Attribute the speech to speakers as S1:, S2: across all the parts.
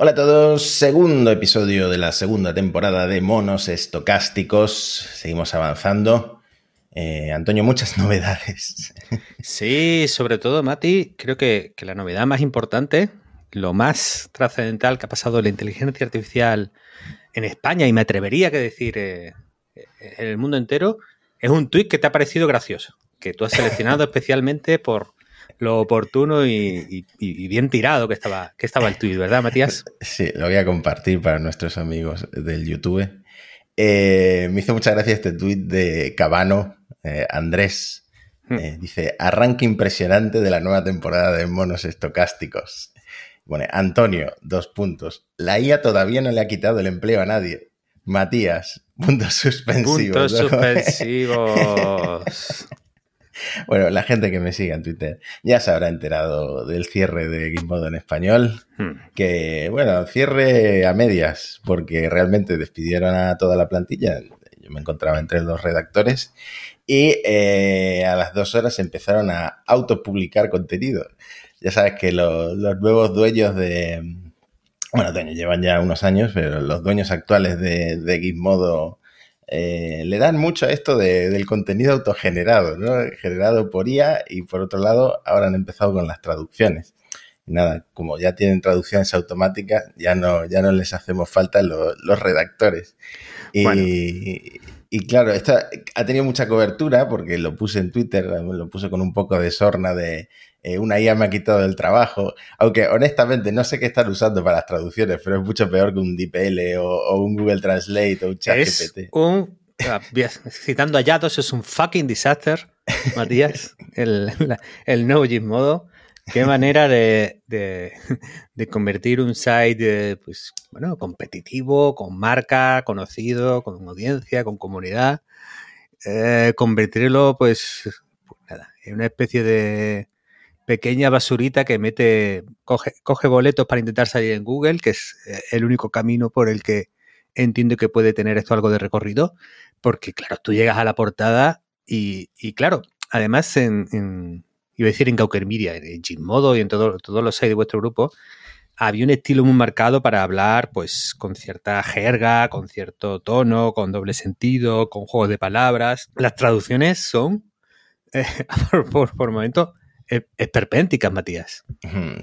S1: Hola a todos, segundo episodio de la segunda temporada de Monos Estocásticos. Seguimos avanzando. Eh, Antonio, muchas novedades.
S2: Sí, sobre todo, Mati, creo que, la novedad más importante, lo más trascendental que ha pasado la inteligencia artificial en España, y me atrevería a decir eh, en el mundo entero, es un tuit que te ha parecido gracioso, que tú has seleccionado especialmente por, lo oportuno y, bien tirado que estaba, que estaba el tuit, ¿verdad, Matías?
S1: Sí, lo voy a compartir para nuestros amigos del YouTube. Eh, me hizo mucha gracia este tuit de Cabano, eh, Andrés. Hmm. Eh, dice, arranque impresionante de la nueva temporada de monos estocásticos. Bueno, Antonio, dos puntos. La IA todavía no le ha quitado el empleo a nadie. Matías, puntos suspensivos.
S2: Puntos suspensivos.
S1: Bueno, la gente que me sigue en Twitter ya se habrá enterado del cierre de Gizmodo en español, hmm. que, bueno, cierre a medias, porque realmente despidieron a toda la plantilla. Yo me encontraba entre los redactores y eh, a las dos horas empezaron a autopublicar contenido. Ya sabes que los nuevos dueños de... Bueno, llevan ya unos años, pero los dueños actuales de, de Gizmodo eh, le dan mucho a esto del contenido autogenerado, ¿no? Generado por IA y por otro lado ahora han empezado con las traducciones. Y nada, como ya tienen traducciones automáticas, ya no, ya no les hacemos falta los, redactores. Y, y, claro, esto ha tenido mucha cobertura porque lo puse en Twitter, lo puse con un poco de sorna de eh, una IA me ha quitado el trabajo, aunque honestamente no sé qué están usando para las traducciones, pero es mucho peor que un DeepL o, un Google Translate o un ChatGPT.
S2: Un, ah, citando a Yatos, es un fucking disaster, Matías, el, el no modo. Qué manera de, convertir un site pues, bueno, competitivo, con marca, conocido, con audiencia, con comunidad, eh, convertirlo pues, pues nada, en una especie de, pequeña basurita que mete, coge, coge boletos para intentar salir en Google, que es eh, el único camino por el que entiendo que puede tener esto algo de recorrido, porque claro, tú llegas a la portada y, claro, además en, iba a decir en Gawker Media, en Gizmodo y en todo, todos los sites de vuestro grupo, había un estilo muy marcado para hablar pues con cierta jerga, con cierto tono, con doble sentido, con juegos de palabras. Las traducciones son, eh, por, por, por esperpénticas, Matías.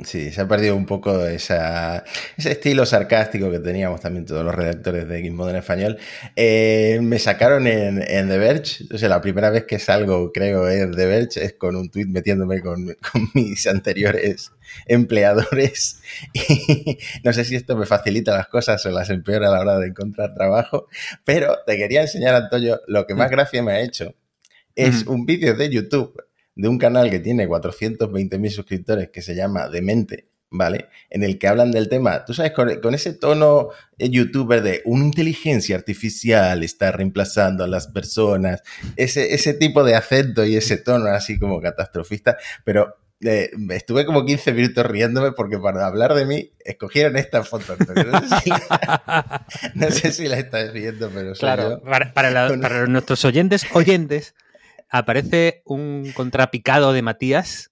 S1: Sí, se ha perdido un poco esa, ese estilo sarcástico que teníamos también todos los redactores de Gizmodo en español. Eh, me sacaron en, The Verge, o sea, la primera vez que salgo, creo, en The Verge es con un tweet metiéndome con, mis anteriores empleadores. Y no sé si esto me facilita las cosas o las empeora a la hora de encontrar trabajo, pero te quería enseñar, Antonio, lo que más mm. gracia me ha hecho. Es un vídeo de YouTube de un canal que tiene 420.000 suscriptores que se llama Demente, ¿vale? En el que hablan del tema, tú sabes, con, ese tono eh, youtuber de una inteligencia artificial está reemplazando a las personas, ese, ese tipo de acento y ese tono así como catastrofista, pero eh, estuve como 15 minutos riéndome porque para hablar de mí escogieron esta foto. No sé si la, estás viendo, pero
S2: claro, para, para, nuestros oyentes, oyentes, aparece un contrapicado de Matías.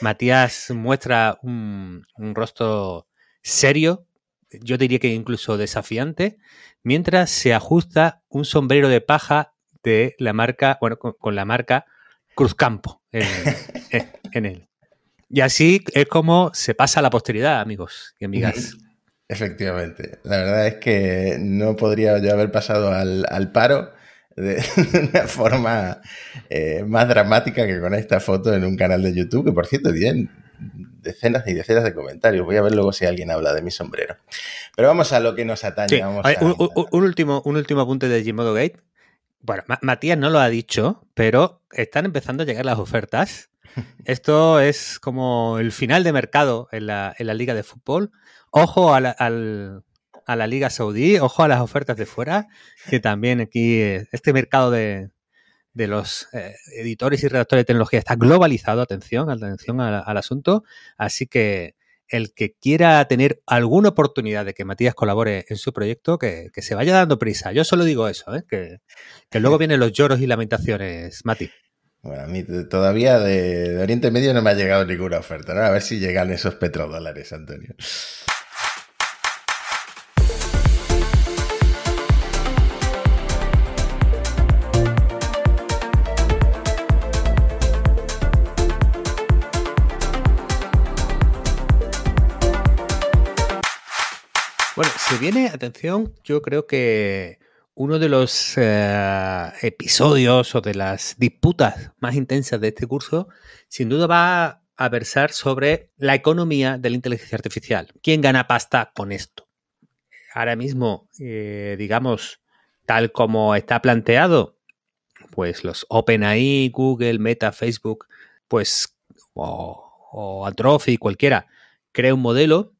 S2: Matías muestra un, rostro serio, yo diría que incluso desafiante, mientras se ajusta un sombrero de paja de la marca, bueno, con, la marca Cruzcampo en, en, él. Y así es como se pasa a la posteridad, amigos y amigas.
S1: Efectivamente. La verdad es que no podría yo haber pasado al, al paro de una forma eh, más dramática que con esta foto en un canal de YouTube, que por cierto tienen decenas y decenas de comentarios. Voy a ver luego si alguien habla de mi sombrero. Pero vamos a lo que nos atañe.
S2: un, último, un último apunte de Gmodo Gate. Bueno, Matías no lo ha dicho, pero están empezando a llegar las ofertas. Esto es como el final de mercado en la, en la liga de fútbol. Ojo al, a la Liga Saudí, ojo a las ofertas de fuera, que también aquí eh, este mercado de, los eh, editores y redactores de tecnología está globalizado, atención, atención al, asunto, así que el que quiera tener alguna oportunidad de que Matías colabore en su proyecto, que, se vaya dando prisa. Yo solo digo eso, ¿eh? que, luego vienen los lloros y lamentaciones, Mati.
S1: Bueno, a mí todavía de, Oriente Medio no me ha llegado ninguna oferta, A ver si llegan esos petrodólares, Antonio.
S2: Bueno, se viene, atención, yo creo que uno de los eh, episodios o de las disputas más intensas de este curso, sin duda va a versar sobre la economía de la inteligencia artificial. ¿Quién gana pasta con esto? Ahora mismo, eh, digamos, tal como está planteado, pues los OpenAI, Google, Meta, Facebook, pues o, o Anthropic, cualquiera, crea un modelo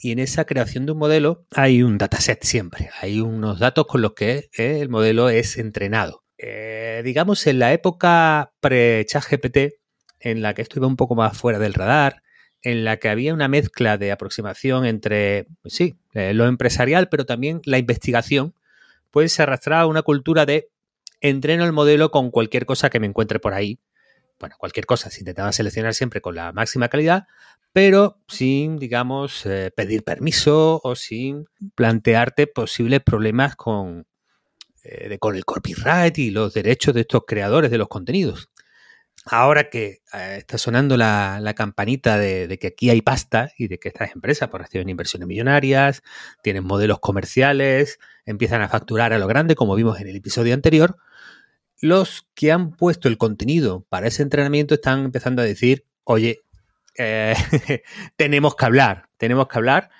S2: y en esa creación de un modelo hay un dataset siempre, hay unos datos con los que eh, el modelo es entrenado. Eh, digamos, en la época pre-ChatGPT, en la que esto iba un poco más fuera del radar, en la que había una mezcla de aproximación entre, sí, eh, lo empresarial, pero también la investigación, pues se arrastraba una cultura de entreno el modelo con cualquier cosa que me encuentre por ahí. Bueno, cualquier cosa, se intentaba seleccionar siempre con la máxima calidad, pero sin, digamos, eh, pedir permiso o sin plantearte posibles problemas con, eh, con el copyright y los derechos de estos creadores de los contenidos. Ahora que eh, está sonando la, campanita de, que aquí hay pasta y de que estas empresas pues, reciben inversiones millonarias, tienen modelos comerciales, empiezan a facturar a lo grande, como vimos en el episodio anterior, los que han puesto el contenido para ese entrenamiento están empezando a decir, oye, eh, tenemos que hablar, tenemos que hablar.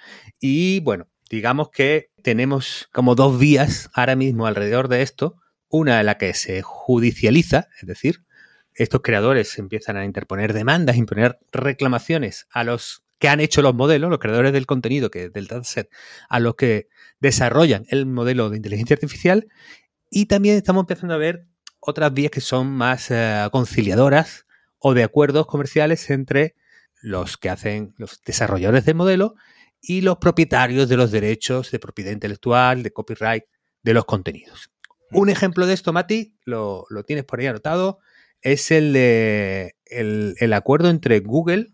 S2: Y bueno, digamos que tenemos como dos vías ahora mismo alrededor de esto. Una en la que se judicializa, es decir, estos creadores empiezan a interponer demandas, imponer reclamaciones a los que han hecho los modelos, los creadores del contenido, que del dataset, a los que desarrollan el modelo de inteligencia artificial. Y también estamos empezando a ver otras vías que son más eh, conciliadoras o de acuerdos comerciales entre los que hacen los desarrolladores del modelo y los propietarios de los derechos de propiedad intelectual, de copyright de los contenidos. Un ejemplo de esto, Mati, lo, tienes por ahí anotado, es el de el, acuerdo entre Google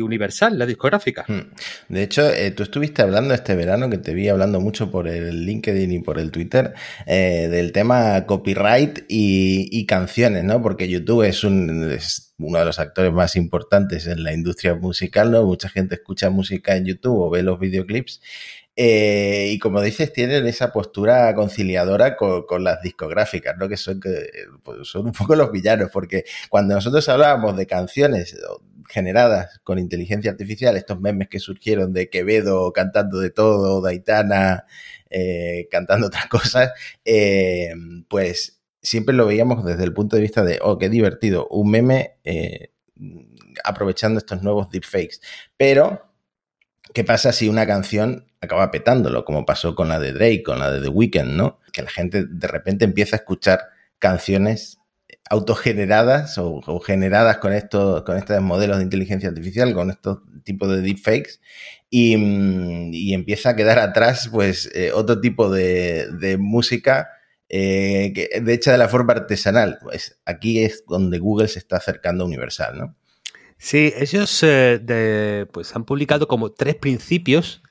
S2: Universal, la discográfica. Hmm.
S1: De hecho, eh, tú estuviste hablando este verano, que te vi hablando mucho por el LinkedIn y por el Twitter, eh, del tema copyright y, canciones, ¿no? Porque YouTube es, un, uno de los actores más importantes en la industria musical, ¿no? Mucha gente escucha música en YouTube o ve los videoclips eh, y como dices, tienen esa postura conciliadora con, las discográficas, ¿no? Que son, pues, son un poco los villanos, porque cuando nosotros hablábamos de canciones generadas con inteligencia artificial, estos memes que surgieron de Quevedo cantando de todo, Daitana eh, cantando otras cosas, eh, pues siempre lo veíamos desde el punto de vista de, oh, qué divertido, un meme aprovechando estos nuevos deepfakes. Pero ¿Qué pasa si una canción acaba petándolo, como pasó con la de Drake, con la de The Weeknd, ¿no? Que la gente de repente empieza a escuchar canciones autogeneradas o, generadas con estos, con estos modelos de inteligencia artificial, con estos tipos de deepfakes, y, mm, y empieza a quedar atrás, pues, eh, otro tipo de, música eh, que, de hecha de la forma artesanal. Pues aquí es donde Google se está acercando a Universal, ¿no?
S2: Sí, ellos eh, pues han publicado como tres principios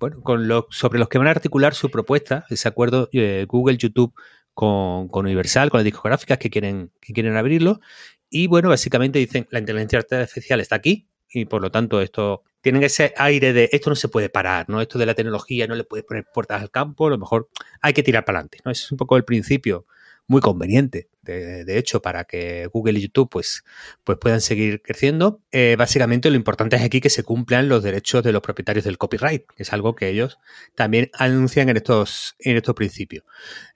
S2: bueno, con sobre los que van a articular su propuesta, ese acuerdo Google, YouTube con, Universal, con las discográficas que quieren, que quieren abrirlo. Y bueno, básicamente dicen, la inteligencia artificial está aquí y por lo tanto esto tienen ese aire de esto no se puede parar, ¿no? Esto de la tecnología no le puedes poner puertas al campo, a lo mejor hay que tirar para adelante, ¿no? Es un poco el principio muy conveniente, de, hecho, para que Google y YouTube pues, pues puedan seguir creciendo. Eh, básicamente lo importante es aquí que se cumplan los derechos de los propietarios del copyright, que es algo que ellos también anuncian en estos, en estos principios.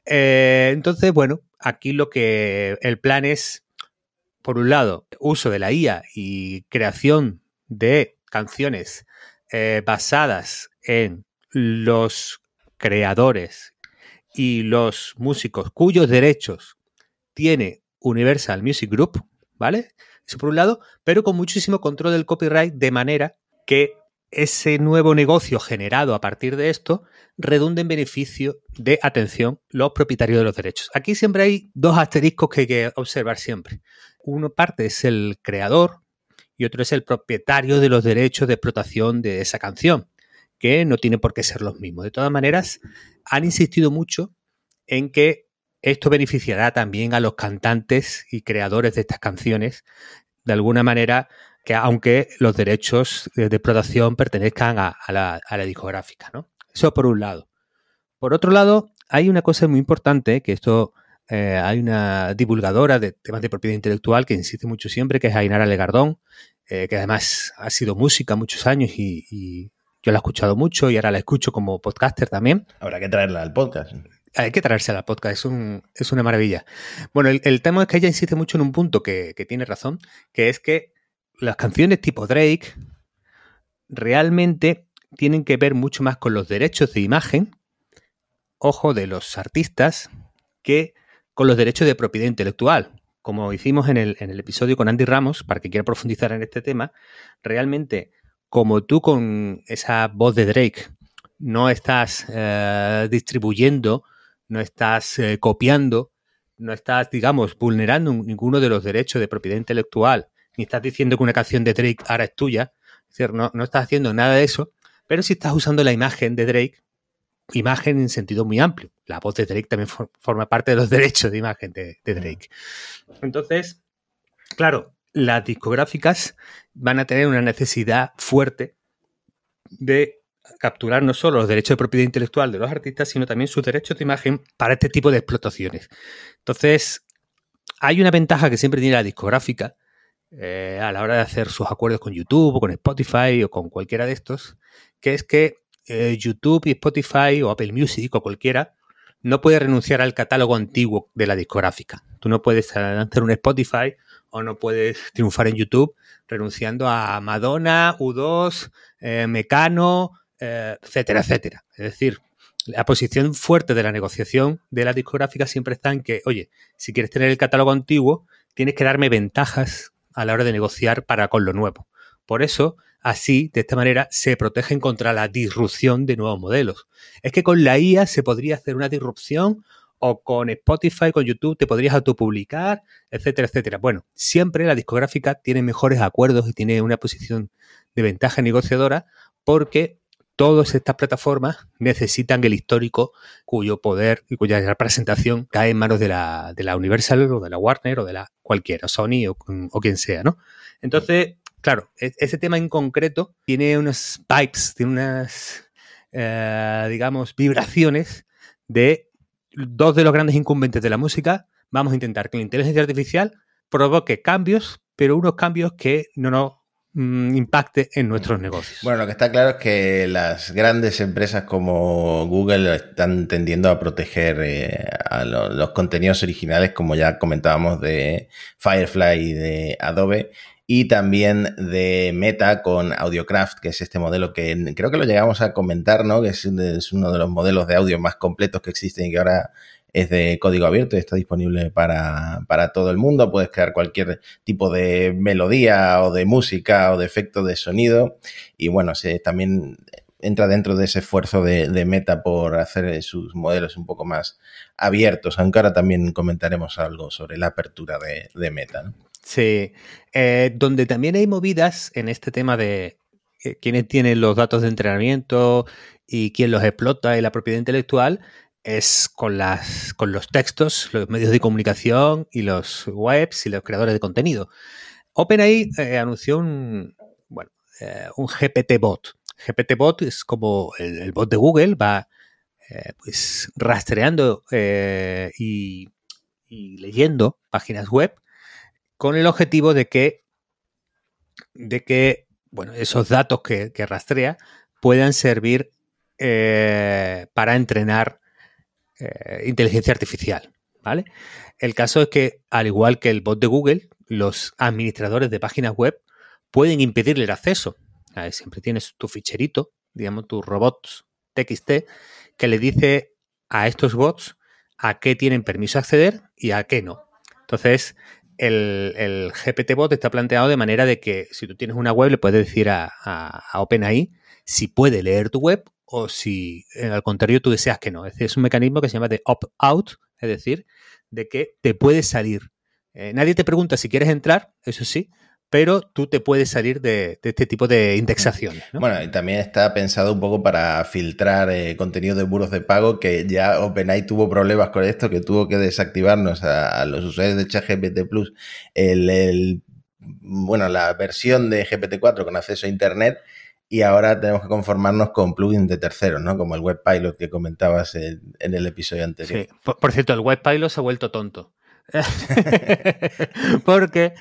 S2: Eh, entonces, bueno, aquí lo que el plan es, por un lado, uso de la IA y creación de canciones eh, basadas en los creadores y los músicos cuyos derechos tiene Universal Music Group, ¿vale? Eso por un lado, pero con muchísimo control del copyright de manera que ese nuevo negocio generado a partir de esto redunde en beneficio de, atención, los propietarios de los derechos. Aquí siempre hay dos asteriscos que hay que observar siempre. Uno parte es el creador y otro es el propietario de los derechos de explotación de esa canción que no tiene por qué ser los mismos. De todas maneras, han insistido mucho en que esto beneficiará también a los cantantes y creadores de estas canciones, de alguna manera, que aunque los derechos de explotación pertenezcan a, la, discográfica, ¿no? Eso por un lado. Por otro lado, hay una cosa muy importante, que esto eh, hay una divulgadora de temas de propiedad intelectual que insiste mucho siempre, que es Ainara Legardón, eh, que además ha sido música muchos años y, yo la he escuchado mucho y ahora la escucho como podcaster también.
S1: Habrá que traerla al podcast.
S2: Hay que traérsela al podcast, es, un, es una maravilla. Bueno, el, tema es que ella insiste mucho en un punto que, que tiene razón, que es que las canciones tipo Drake realmente tienen que ver mucho más con los derechos de imagen, ojo, de los artistas, que con los derechos de propiedad intelectual. Como hicimos en el, en el episodio con Andy Ramos, para que quiera profundizar en este tema, realmente, como tú con esa voz de Drake no estás eh, distribuyendo, no estás eh, copiando, no estás, digamos, vulnerando ninguno de los derechos de propiedad intelectual, ni estás diciendo que una canción de Drake ahora es tuya, es decir, no, no estás haciendo nada de eso, pero si estás usando la imagen de Drake imagen en sentido muy amplio. La voz de Drake también forma parte de los derechos de imagen de, Drake. Entonces, claro, las discográficas van a tener una necesidad fuerte de capturar no solo los derechos de propiedad intelectual de los artistas, sino también sus derechos de imagen para este tipo de explotaciones. Entonces, hay una ventaja que siempre tiene la discográfica eh, a la hora de hacer sus acuerdos con YouTube o con Spotify o con cualquiera de estos, que es que eh, YouTube y Spotify o Apple Music o cualquiera no puede renunciar al catálogo antiguo de la discográfica. Tú no puedes lanzar un Spotify o no puedes triunfar en YouTube renunciando a Madonna, U2, eh, Mecano, eh, etcétera, etcétera. Es decir, la posición fuerte de la negociación de la discográfica siempre está en que, oye, si quieres tener el catálogo antiguo, tienes que darme ventajas a la hora de negociar para con lo nuevo. Por eso, Así, de esta manera, se protegen contra la disrupción de nuevos modelos. Es que con la IA se podría hacer una disrupción o con Spotify, con YouTube, te podrías autopublicar, etcétera, etcétera. Bueno, siempre la discográfica tiene mejores acuerdos y tiene una posición de ventaja negociadora porque todas estas plataformas necesitan el histórico cuyo poder y cuya representación cae en manos de la, de la Universal o de la Warner o de la cualquiera, Sony o, quien sea, ¿no? Entonces, claro, e-, ese tema en concreto tiene unos pipes, tiene unas, eh, digamos, vibraciones de dos de los grandes incumbentes de la música. Vamos a intentar que la inteligencia artificial provoque cambios, pero unos cambios que no nos impacte en nuestros negocios.
S1: Bueno, lo que está claro es que las grandes empresas como Google están tendiendo a proteger eh, a los contenidos originales, como ya comentábamos de Firefly y de Adobe, y también de Meta con Audiocraft, que es este modelo que creo que lo llegamos a comentar, ¿no? Que es, uno de los modelos de audio más completos que existen y que ahora es de código abierto y está disponible para, todo el mundo. Puedes crear cualquier tipo de melodía o de música o de efecto de sonido. Y bueno, se, también entra dentro de ese esfuerzo de, Meta por hacer sus modelos un poco más abiertos, aunque ahora también comentaremos algo sobre la apertura de, de Meta. ¿no?
S2: Sí, eh, donde también hay movidas en este tema de eh, quiénes tienen los datos de entrenamiento y quién los explota y la propiedad intelectual es con, las, con los textos, los medios de comunicación y los webs y los creadores de contenido. OpenAI eh, anunció un, bueno, un GPT bot. GPT bot es como el, bot de Google, va pues rastreando y, leyendo páginas web con el objetivo de que, de que bueno, esos datos que, rastrea puedan servir eh, para entrenar eh, inteligencia artificial. ¿vale? El caso es que, al igual que el bot de Google, los administradores de páginas web pueden impedirle el acceso. siempre tienes tu ficherito, digamos, tu robots TXT, que le dice a estos bots a qué tienen permiso acceder y a qué no. Entonces, el, GPT-bot está planteado de manera de que si tú tienes una web, le puedes decir a, OpenAI si puede leer tu web o si eh, al contrario tú deseas que no. Es, es un mecanismo que se llama de opt-out, es decir, de que te puedes salir. Eh, nadie te pregunta si quieres entrar, eso sí, pero tú te puedes salir de, este tipo de indexaciones.
S1: Bueno, y también está pensado un poco para filtrar eh, contenido de buros de pago, que ya OpenAI tuvo problemas con esto, que tuvo que desactivarnos a, los usuarios de ChatGPT Plus el, bueno, la versión de GPT-4 con acceso a Internet y ahora tenemos que conformarnos con plugins de terceros, ¿no? Como el Web Pilot que comentabas en, el episodio anterior.
S2: Sí, por, cierto, el Web Pilot se ha vuelto tonto. Porque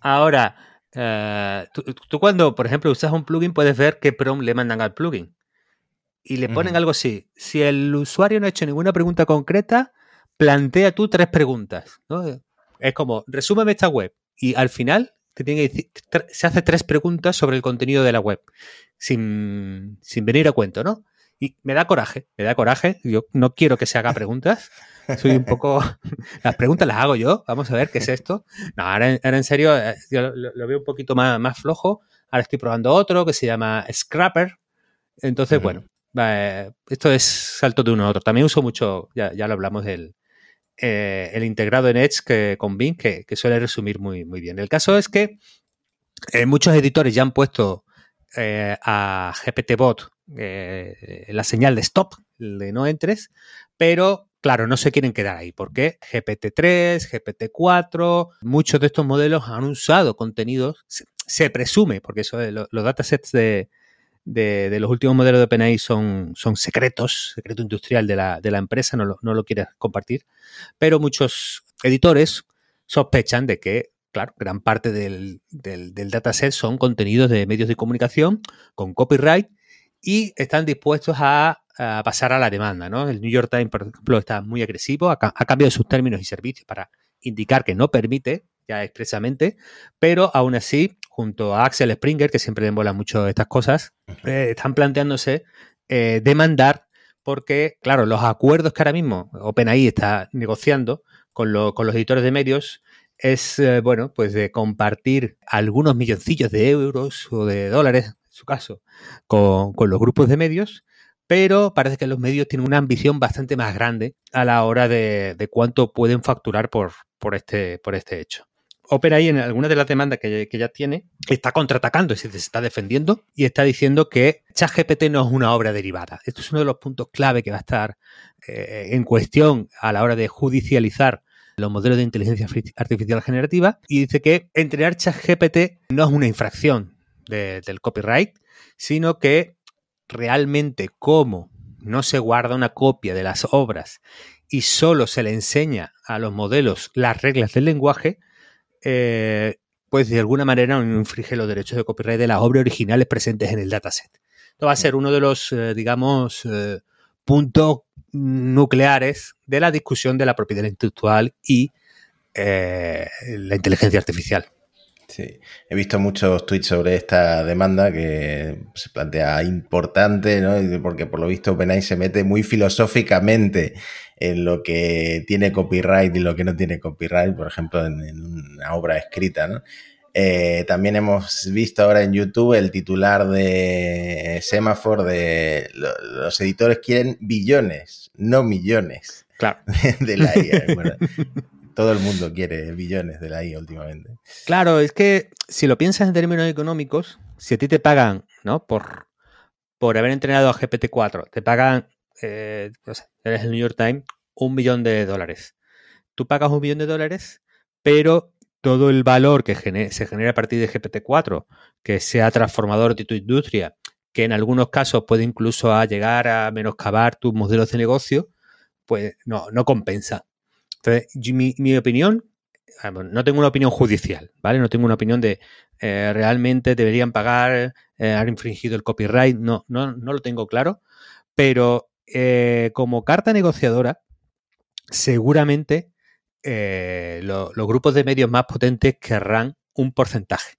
S2: ahora, eh, tú, cuando, por ejemplo, usas un plugin, puedes ver qué prompt le mandan al plugin. Y le ponen algo así. Si el usuario no ha hecho ninguna pregunta concreta, plantea tú tres preguntas. Es como, resúmeme esta web. Y al final se hace tres preguntas sobre el contenido de la web, sin, venir a cuento, ¿no? Y me da coraje, me da coraje. Yo no quiero que se haga preguntas. Soy un poco. Las preguntas las hago yo. Vamos a ver qué es esto. No, ahora, en serio, eh, yo lo, veo un poquito más, más, flojo. Ahora estoy probando otro que se llama Scrapper. Entonces, bueno, esto es salto de uno a otro. También uso mucho, ya, ya lo hablamos del, eh, el integrado en Edge que, con Bing, que, suele resumir muy, muy bien. El caso es que eh, muchos editores ya han puesto eh, a GPT-Bot la señal de stop, de no entres, pero claro, no se quieren quedar ahí. porque GPT-3, GPT-4, muchos de estos modelos han usado contenidos, se, presume, porque eso, los datasets de, de, los últimos modelos de OpenAI son, son secretos, secreto industrial de la, empresa, no lo, no quieres compartir, pero muchos editores sospechan de que, claro, gran parte del, del, dataset son contenidos de medios de comunicación con copyright y están dispuestos a, pasar a la demanda. ¿no? El New York Times, por ejemplo, está muy agresivo, ha, ha cambiado sus términos y servicios para indicar que no permite ya expresamente, pero aún así junto a Axel Springer, que siempre le mola mucho estas cosas, eh, están planteándose eh, demandar porque, claro, los acuerdos que ahora mismo OpenAI está negociando con, los editores de medios es, eh, bueno, pues de compartir algunos milloncillos de euros o de dólares, en su caso, con, los grupos de medios, pero parece que los medios tienen una ambición bastante más grande a la hora de, cuánto pueden facturar por, por, este, por este hecho. OpenAI en algunas de las demandas que, ya tiene está contraatacando, es decir, se está defendiendo y está diciendo que ChatGPT no es una obra derivada. Esto es uno de los puntos clave que va a estar eh, en cuestión a la hora de judicializar los modelos de inteligencia artificial generativa y dice que entrenar ChatGPT no es una infracción del copyright, sino que realmente como no se guarda una copia de las obras y solo se le enseña a los modelos las reglas del lenguaje, eh, pues de alguna manera infringe los derechos de copyright de las obras originales presentes en el dataset. Esto va a ser uno de los, eh, digamos, eh, puntos nucleares de la discusión de la propiedad intelectual y la inteligencia artificial.
S1: Sí, he visto muchos tweets sobre esta demanda que se plantea importante, ¿no? Porque por lo visto OpenAI se mete muy filosóficamente en lo que tiene copyright y lo que no tiene copyright, por ejemplo, en, una obra escrita, ¿no? Eh, también hemos visto ahora en YouTube el titular de Semaphore de los editores quieren billones, no millones
S2: claro.
S1: de la IA. todo el mundo quiere billones de la IA últimamente.
S2: Claro, es que si lo piensas en términos económicos, si a ti te pagan, ¿no? Por, por haber entrenado a GPT-4, te pagan, eh, eres el New York Times, un millón de dólares. Tú pagas un millón de dólares, pero todo el valor que se genera a partir de GPT-4, que sea transformador de tu industria, que en algunos casos puede incluso llegar a menoscabar tus modelos de negocio, pues no, no compensa. Entonces, mi, opinión, no tengo una opinión judicial, ¿vale? No tengo una opinión de eh, realmente deberían pagar, eh, haber infringido el copyright, no, no, no lo tengo claro, pero eh, como carta negociadora, seguramente los grupos de medios más potentes querrán un porcentaje.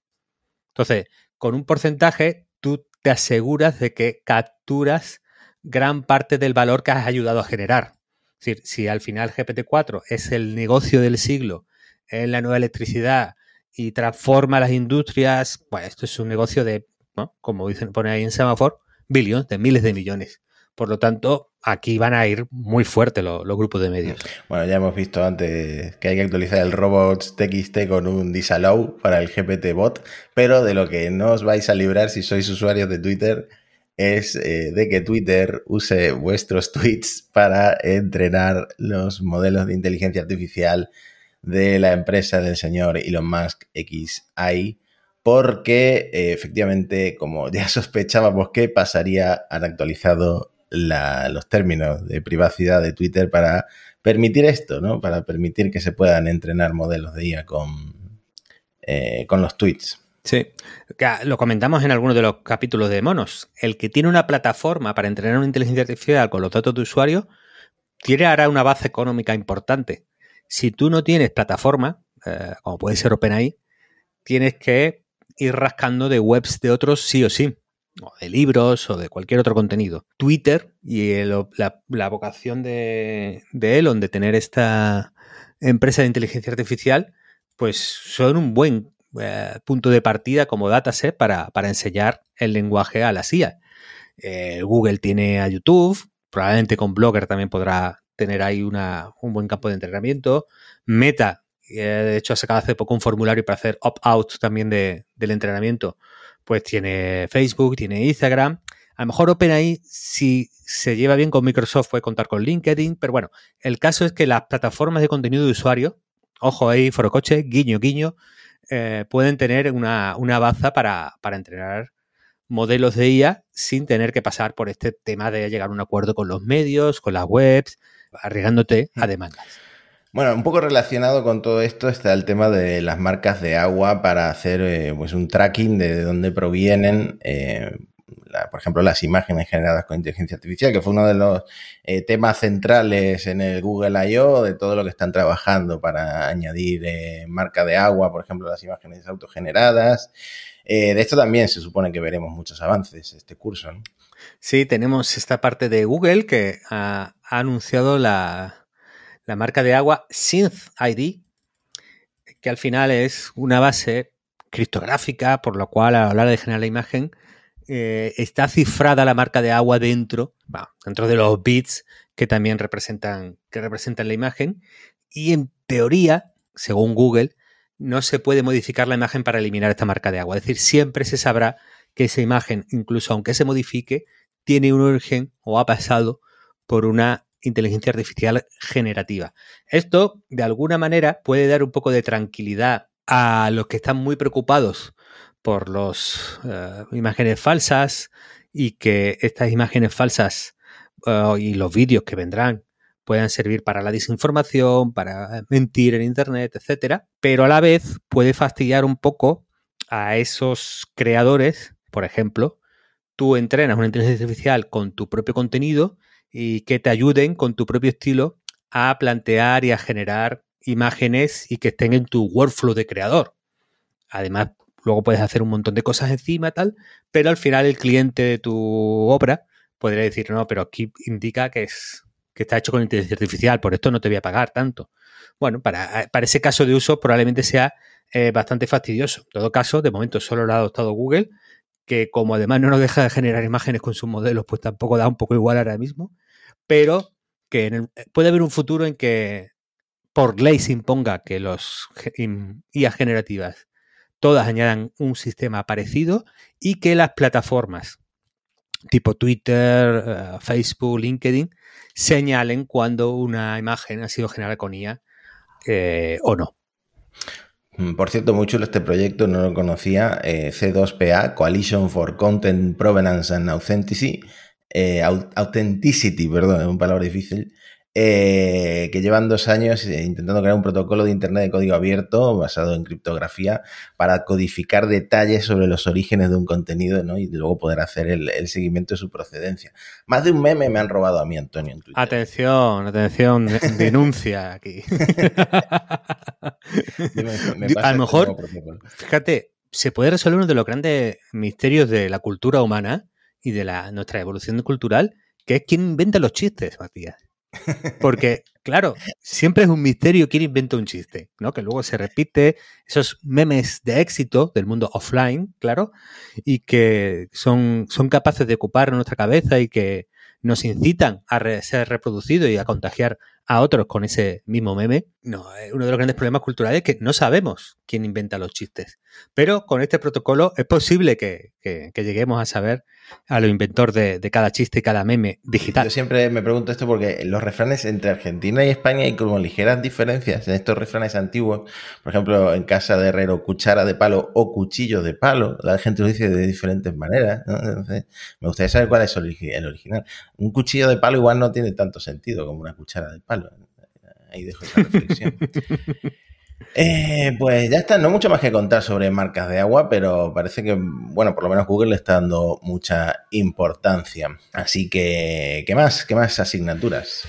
S2: Entonces, con un porcentaje, tú te aseguras de que capturas gran parte del valor que has ayudado a generar. Es decir, si al final GPT-4 es el negocio del siglo en la nueva electricidad y transforma las industrias, pues esto es un negocio de, como dicen, pone ahí en semáforo, billones, de miles de millones. Por lo tanto, aquí van a ir muy fuerte los, grupos de medios.
S1: Bueno, ya hemos visto antes que hay que actualizar el robots TXT con un disallow para el GPT bot, pero de lo que no os vais a librar si sois usuarios de Twitter es eh, de que Twitter use vuestros tweets para entrenar los modelos de inteligencia artificial de la empresa del señor Elon Musk XI, porque eh, efectivamente, como ya sospechábamos que pasaría, han actualizado los términos de privacidad de Twitter para permitir esto, ¿no? Para permitir que se puedan entrenar modelos de IA con, eh, con los tweets.
S2: Sí, lo comentamos en algunos de los capítulos de Monos. El que tiene una plataforma para entrenar una inteligencia artificial con los datos de usuario, tiene ahora una base económica importante. Si tú no tienes plataforma, eh, como puede ser OpenAI, tienes que ir rascando de webs de otros sí o sí, o de libros o de cualquier otro contenido. Twitter y la, vocación de, Elon de tener esta empresa de inteligencia artificial, pues son un buen eh, punto de partida como dataset para, para, enseñar el lenguaje a la CIA. Eh, Google tiene a YouTube, probablemente con Blogger también podrá tener ahí un buen campo de entrenamiento. Meta, eh, de hecho, ha sacado hace poco un formulario para hacer opt-out también de, del entrenamiento. Pues tiene Facebook, tiene Instagram. A lo mejor OpenAI, si se lleva bien con Microsoft, puede contar con LinkedIn, pero bueno, el caso es que las plataformas de contenido de usuario, ojo ahí, Forocoche, guiño, guiño, eh, pueden tener una, baza para, entrenar modelos de IA sin tener que pasar por este tema de llegar a un acuerdo con los medios, con las webs, arriesgándote a mm. demandas.
S1: Bueno, un poco relacionado con todo esto está el tema de las marcas de agua para hacer eh, pues un tracking de dónde provienen eh, por ejemplo, las imágenes generadas con inteligencia artificial, que fue uno de los eh, temas centrales en el Google I.O. de todo lo que están trabajando para añadir marca de agua, por ejemplo, las imágenes autogeneradas. De esto también se supone que veremos muchos avances este curso.
S2: Sí, tenemos esta parte de Google que ha, anunciado la, la marca de agua Synth ID, que al final es una base criptográfica, por lo cual a la hora de generar la imagen eh, está cifrada la marca de agua dentro, dentro de los bits que también representan, que representan la imagen. Y en teoría, según Google, no se puede modificar la imagen para eliminar esta marca de agua. Es decir, siempre se sabrá que esa imagen, incluso aunque se modifique, tiene un origen o ha pasado por una inteligencia artificial generativa. Esto, de alguna manera, puede dar un poco de tranquilidad a los que están muy preocupados por las eh, imágenes falsas y que estas imágenes falsas eh, y los vídeos que vendrán puedan servir para la desinformación, para mentir en Internet, etcétera, pero a la vez puede fastidiar un poco a esos creadores, por ejemplo, tú entrenas una inteligencia artificial con tu propio contenido y que te ayuden con tu propio estilo a plantear y a generar imágenes y que estén en tu workflow de creador. Además, Luego puedes hacer un montón de cosas encima, tal, pero al final el cliente de tu obra podría decir, no, pero aquí indica que, es, que está hecho con inteligencia artificial, por esto no te voy a pagar tanto. Bueno, para, para ese caso de uso probablemente sea eh, bastante fastidioso. En todo caso, de momento solo lo ha adoptado Google, que como además no nos deja de generar imágenes con sus modelos, pues tampoco da un poco igual ahora mismo, pero que puede haber un futuro en que por ley se imponga que los IA generativas todas añadan un sistema parecido y que las plataformas tipo Twitter, eh, Facebook, LinkedIn señalen cuando una imagen ha sido generada con IA eh, o no.
S1: Mm, por cierto, muy chulo este proyecto, no lo conocía, eh, C2PA, Coalition for Content Provenance and Authenticity, Authenticity, perdón, es una palabra difícil, eh, que llevan dos años eh, intentando crear un protocolo de Internet de código abierto basado en criptografía para codificar detalles sobre los orígenes de un contenido y luego poder hacer el, seguimiento de su procedencia. Más de un meme me han robado a mí, Antonio, en Twitter.
S2: Atención, atención, denuncia aquí. a lo mejor, fíjate, se puede resolver uno de los grandes misterios de la cultura humana y de la, nuestra evolución cultural, que es quién inventa los chistes, Matías. Porque, claro, siempre es un misterio quién inventa un chiste, ¿no? Que luego se repite esos memes de éxito del mundo offline, claro, y que son, son capaces de ocupar nuestra cabeza y que nos incitan a ser reproducidos y a contagiar a otros con ese mismo meme. No, uno de los grandes problemas culturales es que no sabemos quién inventa los chistes. Pero con este protocolo es posible que, lleguemos a saber a lo inventor de, cada chiste y cada meme digital.
S1: Yo siempre me pregunto esto porque los refranes entre Argentina y España hay como ligeras diferencias en estos refranes antiguos. Por ejemplo, en casa de herrero, cuchara de palo o cuchillo de palo. La gente lo dice de diferentes maneras. me gustaría saber cuál es el original. Un cuchillo de palo igual no tiene tanto sentido como una cuchara de palo. Ahí dejo esa reflexión. Eh, pues ya está, no mucho más que contar sobre marcas de agua, pero parece que, bueno, por lo menos Google le está dando mucha importancia. Así que, ¿qué más? ¿Qué más asignaturas?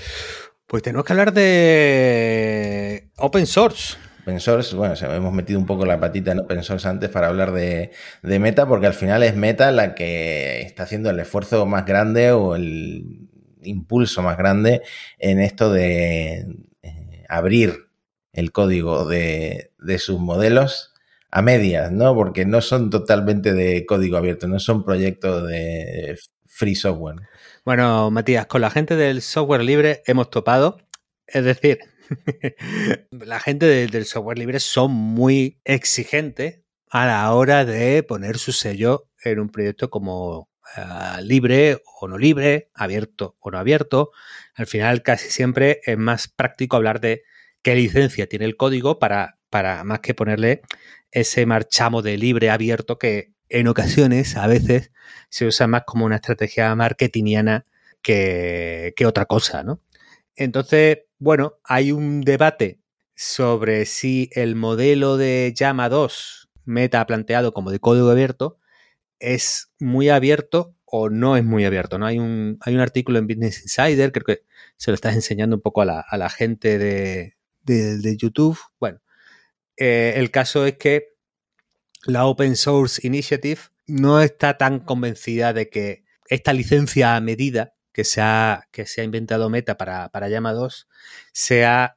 S2: Pues tenemos que hablar de open source.
S1: Open source, bueno, hemos metido un poco la patita en open source antes para hablar de, de Meta, porque al final es Meta la que está haciendo el esfuerzo más grande o el impulso más grande en esto de eh, abrir el código de, sus modelos a medias, ¿no? Porque no son totalmente de código abierto, no son proyectos de free software.
S2: Bueno, Matías, con la gente del software libre hemos topado. Es decir, la gente del software libre son muy exigentes a la hora de poner su sello en un proyecto como eh, libre o no libre, abierto o no abierto. Al final, casi siempre es más práctico hablar de qué licencia tiene el código para, para más que ponerle ese marchamo de libre abierto que en ocasiones, a veces, se usa más como una estrategia marketingiana que, que otra cosa, ¿no? Entonces, bueno, hay un debate sobre si el modelo de Llama 2 Meta planteado como de código abierto es muy abierto o no es muy abierto. ¿no? Hay, un, hay un artículo en Business Insider, creo que se lo estás enseñando un poco a la, a la gente de, de, YouTube. Bueno, eh, el caso es que la Open Source Initiative no está tan convencida de que esta licencia a medida que se ha, que se ha inventado Meta para, para Llama 2 sea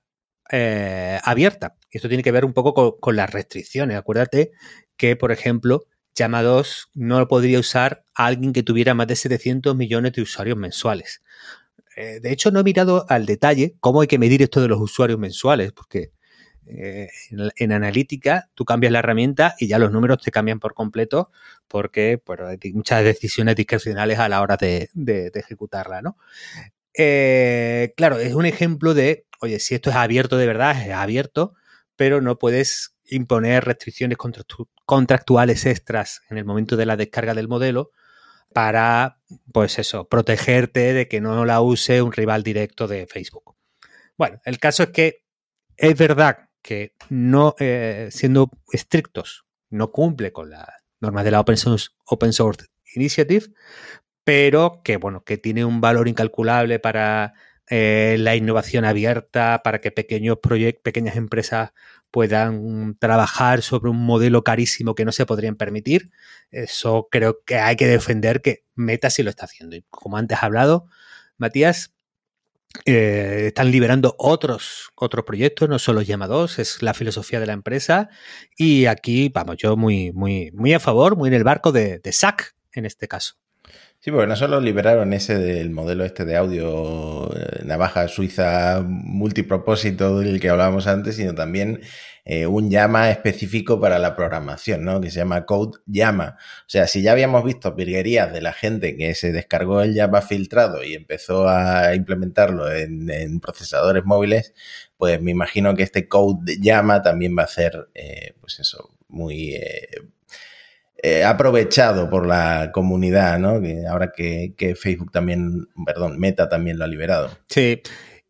S2: eh, abierta. Esto tiene que ver un poco con, las restricciones. Acuérdate que, por ejemplo, Llama 2 no lo podría usar alguien que tuviera más de 700 millones de usuarios mensuales. Eh, de hecho, no he mirado al detalle cómo hay que medir esto de los usuarios mensuales, porque eh, en, analítica tú cambias la herramienta y ya los números te cambian por completo porque hay muchas decisiones discrecionales a la hora de, ejecutarla, ¿no? Eh, claro, es un ejemplo de, oye, si esto es abierto de verdad, es abierto, pero no puedes imponer restricciones contractuales extras en el momento de la descarga del modelo para, pues eso, protegerte de que no la use un rival directo de Facebook. Bueno, el caso es que es verdad que no, eh, siendo estrictos, no cumple con las normas de la Open Source, Open Source Initiative, pero que, bueno, que tiene un valor incalculable para eh, la innovación abierta, para que pequeños proyectos, pequeñas empresas puedan trabajar sobre un modelo carísimo que no se podrían permitir. Eso creo que hay que defender que Meta sí lo está haciendo. Y como antes ha hablado, Matías, eh, están liberando otros, otros proyectos, no solo llamados, es la filosofía de la empresa. Y aquí, vamos, yo muy, muy, muy a favor, muy en el barco de, de SAC en este caso.
S1: Sí, porque no solo liberaron ese del modelo este de audio eh, navaja suiza multipropósito del que hablábamos antes, sino también eh, un llama específico para la programación, ¿no? Que se llama Code Llama. O sea, si ya habíamos visto virguerías de la gente que se descargó el Java filtrado y empezó a implementarlo en, procesadores móviles, pues me imagino que este Code Llama también va a ser, eh, pues eso, muy eh, aprovechado por la comunidad, ¿no? Que ahora que, Facebook también, perdón, Meta también lo ha liberado.
S2: Sí.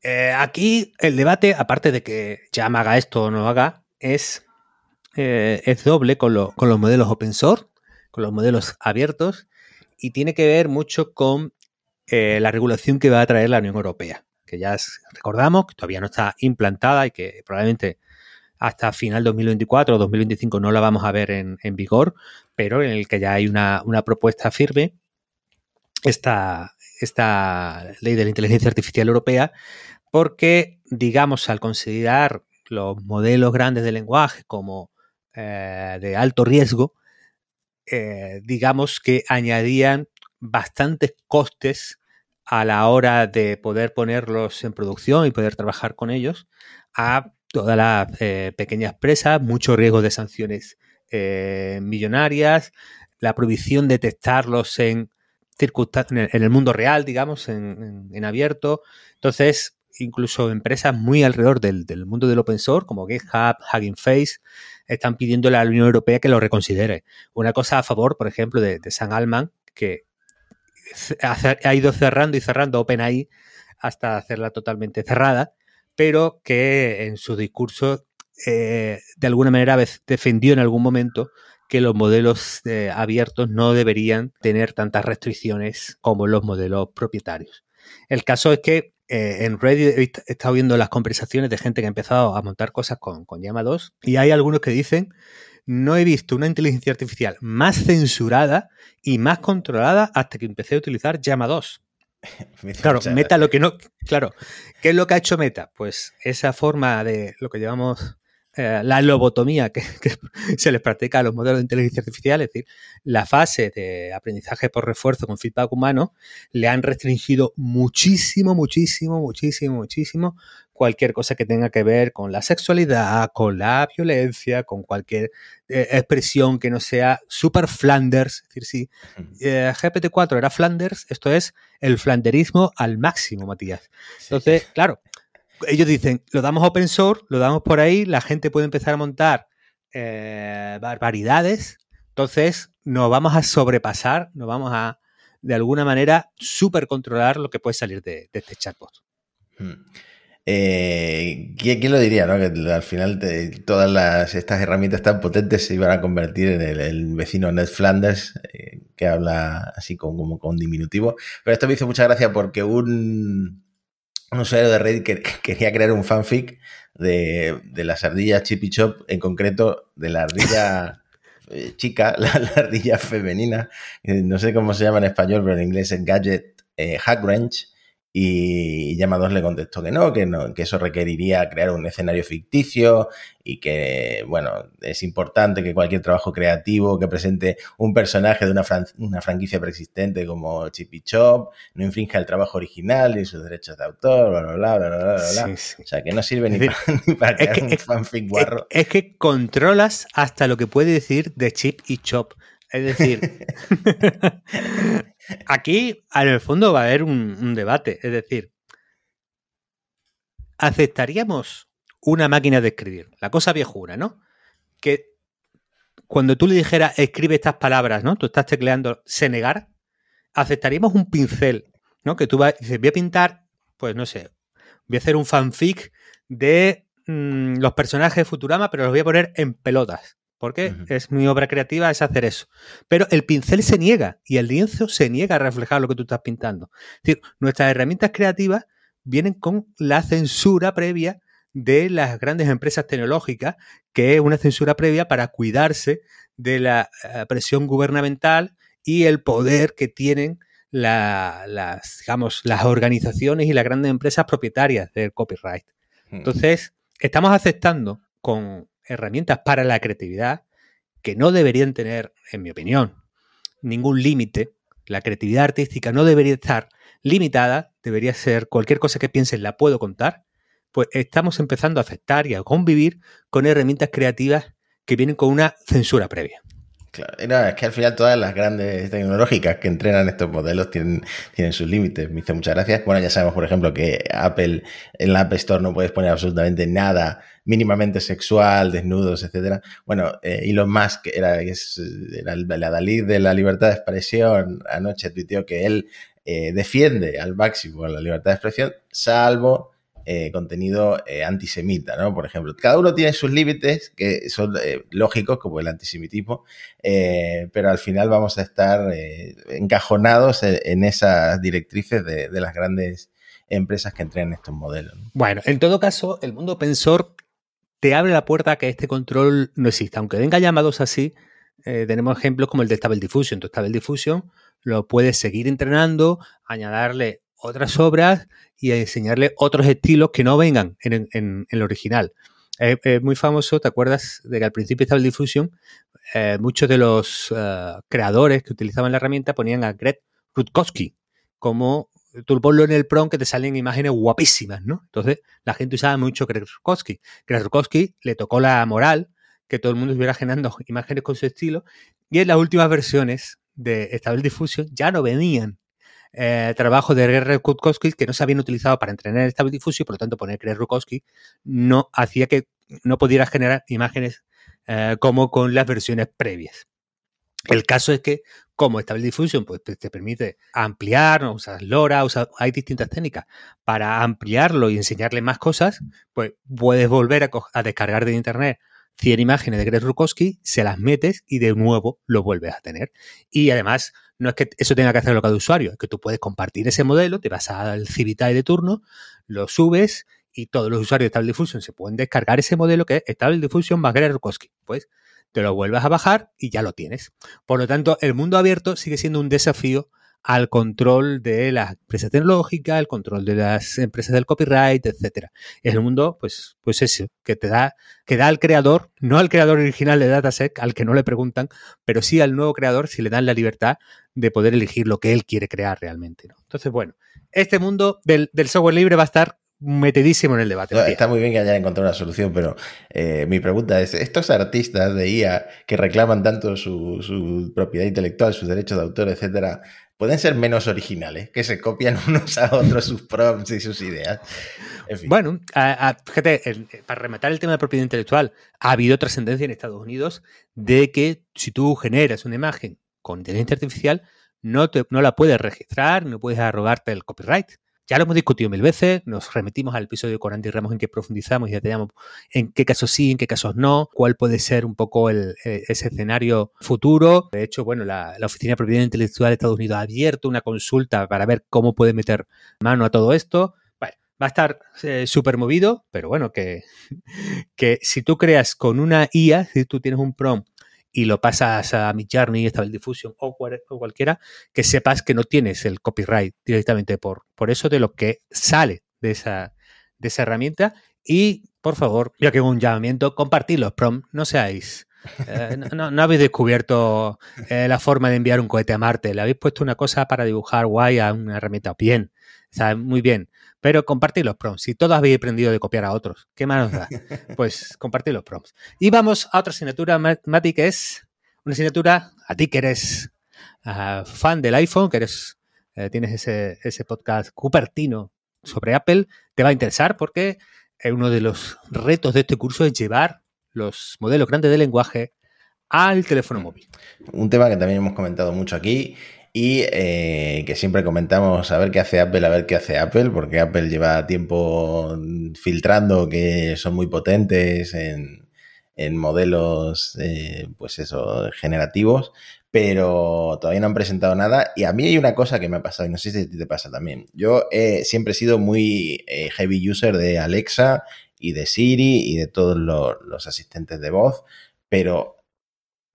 S2: Eh, aquí el debate, aparte de que ya haga esto o no haga, es, eh, es doble con los modelos open source, con los modelos abiertos, y tiene que ver mucho con la regulación que va a traer la Unión Europea, que ya recordamos que todavía no está implantada y que probablemente hasta final 2024 o 2025 no la vamos a ver en, vigor, pero en el que ya hay una, propuesta firme, esta, esta ley de la inteligencia artificial europea, porque, digamos, al considerar los modelos grandes de lenguaje como eh, de alto riesgo, eh, digamos que añadían bastantes costes a la hora de poder ponerlos en producción y poder trabajar con ellos a todas las eh, pequeñas presas, mucho riesgo de sanciones eh, millonarias, la prohibición de testarlos en, en el mundo real, digamos, en, abierto. Entonces, incluso empresas muy alrededor del, mundo del open source, como GitHub, Hugging Face, están pidiendo a la Unión Europea que lo reconsidere. Una cosa a favor, por ejemplo, de San Alman, que ha ido cerrando y cerrando OpenAI hasta hacerla totalmente cerrada, pero que en su discurso eh, de alguna manera defendió en algún momento que los modelos eh, abiertos no deberían tener tantas restricciones como los modelos propietarios. El caso es que eh, en Reddit he estado viendo las conversaciones de gente que ha empezado a montar cosas con, con Llama 2 y hay algunos que dicen no he visto una inteligencia artificial más censurada y más controlada hasta que empecé a utilizar Llama 2. claro, Meta lo que no. Claro, ¿qué es lo que ha hecho Meta? Pues esa forma de lo que llamamos eh, la lobotomía que, se les practica a los modelos de inteligencia artificial, es decir, la fase de aprendizaje por refuerzo con feedback humano, le han restringido muchísimo, muchísimo, muchísimo, muchísimo cualquier cosa que tenga que ver con la sexualidad, con la violencia, con cualquier eh, expresión que no sea super Flanders. Es decir, si eh, GPT-4 era Flanders, esto es el flanderismo al máximo, Matías. Entonces, claro, ellos dicen, lo damos open source, lo damos por ahí, la gente puede empezar a montar eh, barbaridades, entonces nos vamos a sobrepasar, nos vamos a, de alguna manera, super controlar lo que puede salir de, este chatbot. Hmm.
S1: Eh, ¿quién, lo diría? ¿no? Que al final todas estas herramientas tan potentes se iban a convertir en el, vecino Ned Flanders, eh, que habla así como con diminutivo. Pero esto me hizo mucha gracia porque un, un usuario de Reddit que, quería crear un fanfic de, de las ardillas Chip y Chop, en concreto de la ardilla eh, chica, la, ardilla femenina, no sé cómo se llama en español, pero en inglés es Gadget eh, Hackrange y Llama le contestó que no, que no, que eso requeriría crear un escenario ficticio y que, bueno, es importante que cualquier trabajo creativo que presente un personaje de una, una franquicia preexistente como Chippy Chop no infrinja el trabajo original ni sus derechos de autor, bla, bla, bla, bla, bla, bla. O sea, que no sirve ni, para, crear un fanfic guarro.
S2: Es, que controlas hasta lo que puede decir de Chip y Chop. Es decir, aquí en el fondo va a haber un, debate. Es decir, ¿aceptaríamos una máquina de escribir? La cosa viejuna, ¿no? Que cuando tú le dijeras escribe estas palabras, ¿no? Tú estás tecleando se negar, aceptaríamos un pincel, ¿no? Que tú vas, dices, voy a pintar, pues no sé, voy a hacer un fanfic de mm, los personajes de Futurama, pero los voy a poner en pelotas porque es mi obra creativa es hacer eso. Pero el pincel se niega y el lienzo se niega a reflejar lo que tú estás pintando. Es decir, nuestras herramientas creativas vienen con la censura previa de las grandes empresas tecnológicas, que es una censura previa para cuidarse de la eh, presión gubernamental y el poder que tienen las, digamos, las organizaciones y las grandes empresas propietarias del copyright. Hmm. Entonces, estamos aceptando con herramientas para la creatividad que no deberían tener, en mi opinión, ningún límite. La creatividad artística no debería estar limitada, debería ser cualquier cosa que pienses la puedo contar. Pues estamos empezando a aceptar y a convivir con herramientas creativas que vienen con una censura previa.
S1: Claro, es que al final todas las grandes tecnológicas que entrenan estos modelos tienen, tienen sus límites. Me hizo muchas gracias. Bueno, ya sabemos, por ejemplo, que Apple en la App Store no puedes poner absolutamente nada mínimamente sexual, desnudos, etcétera. Bueno, eh, Elon Musk era, era la Dalí de la libertad de expresión. Anoche tuiteó que él eh, defiende al máximo la libertad de expresión, salvo eh, contenido eh, antisemita, ¿no? Por ejemplo, cada uno tiene sus límites que son eh, lógicos, como el antisemitismo, pero al final vamos a estar encajonados en, esas directrices de, las grandes empresas que entrenan estos modelos.
S2: Bueno, en todo caso, el mundo pensor te abre la puerta a que este control no exista. Aunque venga llamados así, tenemos ejemplos como el de Stable Diffusion. Tu Stable Diffusion lo puedes seguir entrenando, añadirle otras obras y a enseñarle otros estilos que no vengan en, el original. Es, muy famoso, ¿te acuerdas de que al principio estaba el Diffusion? Eh, muchos de los eh, creadores que utilizaban la herramienta ponían a Greg Rutkowski como tú ponlo en el PROM que te salen imágenes guapísimas, ¿no? Entonces, la gente usaba mucho Greg Rukowski. Greg Rukowski le tocó la moral que todo el mundo estuviera generando imágenes con su estilo y en las últimas versiones de Stable Diffusion ya no venían eh, trabajos de Greg Rukowski que no se habían utilizado para entrenar Stable Diffusion y por lo tanto poner Greg Rukowski no hacía que no pudiera generar imágenes eh, como con las versiones previas. El caso es que, como Stable Diffusion pues, te permite ampliar, usas LoRa, hay distintas técnicas para ampliarlo y enseñarle más cosas, pues puedes volver a, descargar de internet 100 imágenes de Greg Rukowski, se las metes y de nuevo lo vuelves a tener. Y además, no es que eso tenga que hacerlo cada usuario, es que tú puedes compartir ese modelo, te vas al Civitai de turno, lo subes y todos los usuarios de Stable Diffusion se pueden descargar ese modelo que es Stable Diffusion más Rukowski. Pues te lo vuelves a bajar y ya lo tienes. Por lo tanto, el mundo abierto sigue siendo un desafío al control de las empresas tecnológicas, el control de las empresas del copyright, etcétera. Es el mundo, pues, pues eso, que te da, que da al creador, no al creador original de Datasec, al que no le preguntan, pero sí al nuevo creador si le dan la libertad de poder elegir lo que él quiere crear realmente. ¿no? Entonces, bueno, este mundo del, del software libre va a estar metidísimo en el debate.
S1: está muy bien que hayan encontrado una solución, pero eh, mi pregunta es, estos artistas de IA que reclaman tanto su, su, propiedad intelectual, sus derechos de autor, etcétera, pueden ser menos originales, que se copian unos a otros sus prompts y sus ideas.
S2: Bueno, fíjate, para rematar el tema de propiedad intelectual, ha habido trascendencia en Estados Unidos de que si tú generas una imagen con inteligencia artificial, no, te, no la puedes registrar, no puedes arrogarte el copyright. Ya lo hemos discutido mil veces, nos remitimos al episodio con Andy Ramos en que profundizamos y detallamos en qué casos sí, en qué casos no, cuál puede ser un poco el, eh, ese escenario futuro. De hecho, bueno, la, Oficina de Propiedad Intelectual de Estados Unidos ha abierto una consulta para ver cómo puede meter mano a todo esto. Va a estar eh, súper movido, pero bueno, que, que si tú creas con una IA, si tú tienes un prompt y lo pasas a Midjourney, Stable Diffusion o, o, cualquiera, que sepas que no tienes el copyright directamente por, por eso de lo que sale de esa, de esa herramienta. Y, por favor, ya que hago un llamamiento, compartid los no seáis... Eh, no, no, habéis descubierto eh, la forma de enviar un cohete a Marte. Le habéis puesto una cosa para dibujar guay a una herramienta. Bien, muy bien. Pero compartid los prompts. Si todos habéis aprendido de copiar a otros, ¿qué más da? Pues compartid los prompts. Y vamos a otra asignatura, Mati, que es una asignatura a ti que eres ah, fan del iPhone, que eres, eh, tienes ese, ese podcast Cupertino sobre Apple, te va a interesar porque uno de los retos de este curso es llevar los modelos grandes de lenguaje al teléfono móvil.
S1: Un tema que también hemos comentado mucho aquí y eh, que siempre comentamos a ver qué hace Apple, a ver qué hace Apple, porque Apple lleva tiempo filtrando que son muy potentes en, modelos, eh, pues eso, generativos, pero todavía no han presentado nada. Y a mí hay una cosa que me ha pasado, y no sé si te pasa también. Yo siempre he sido muy eh, heavy user de Alexa y de Siri y de todos los asistentes de voz, pero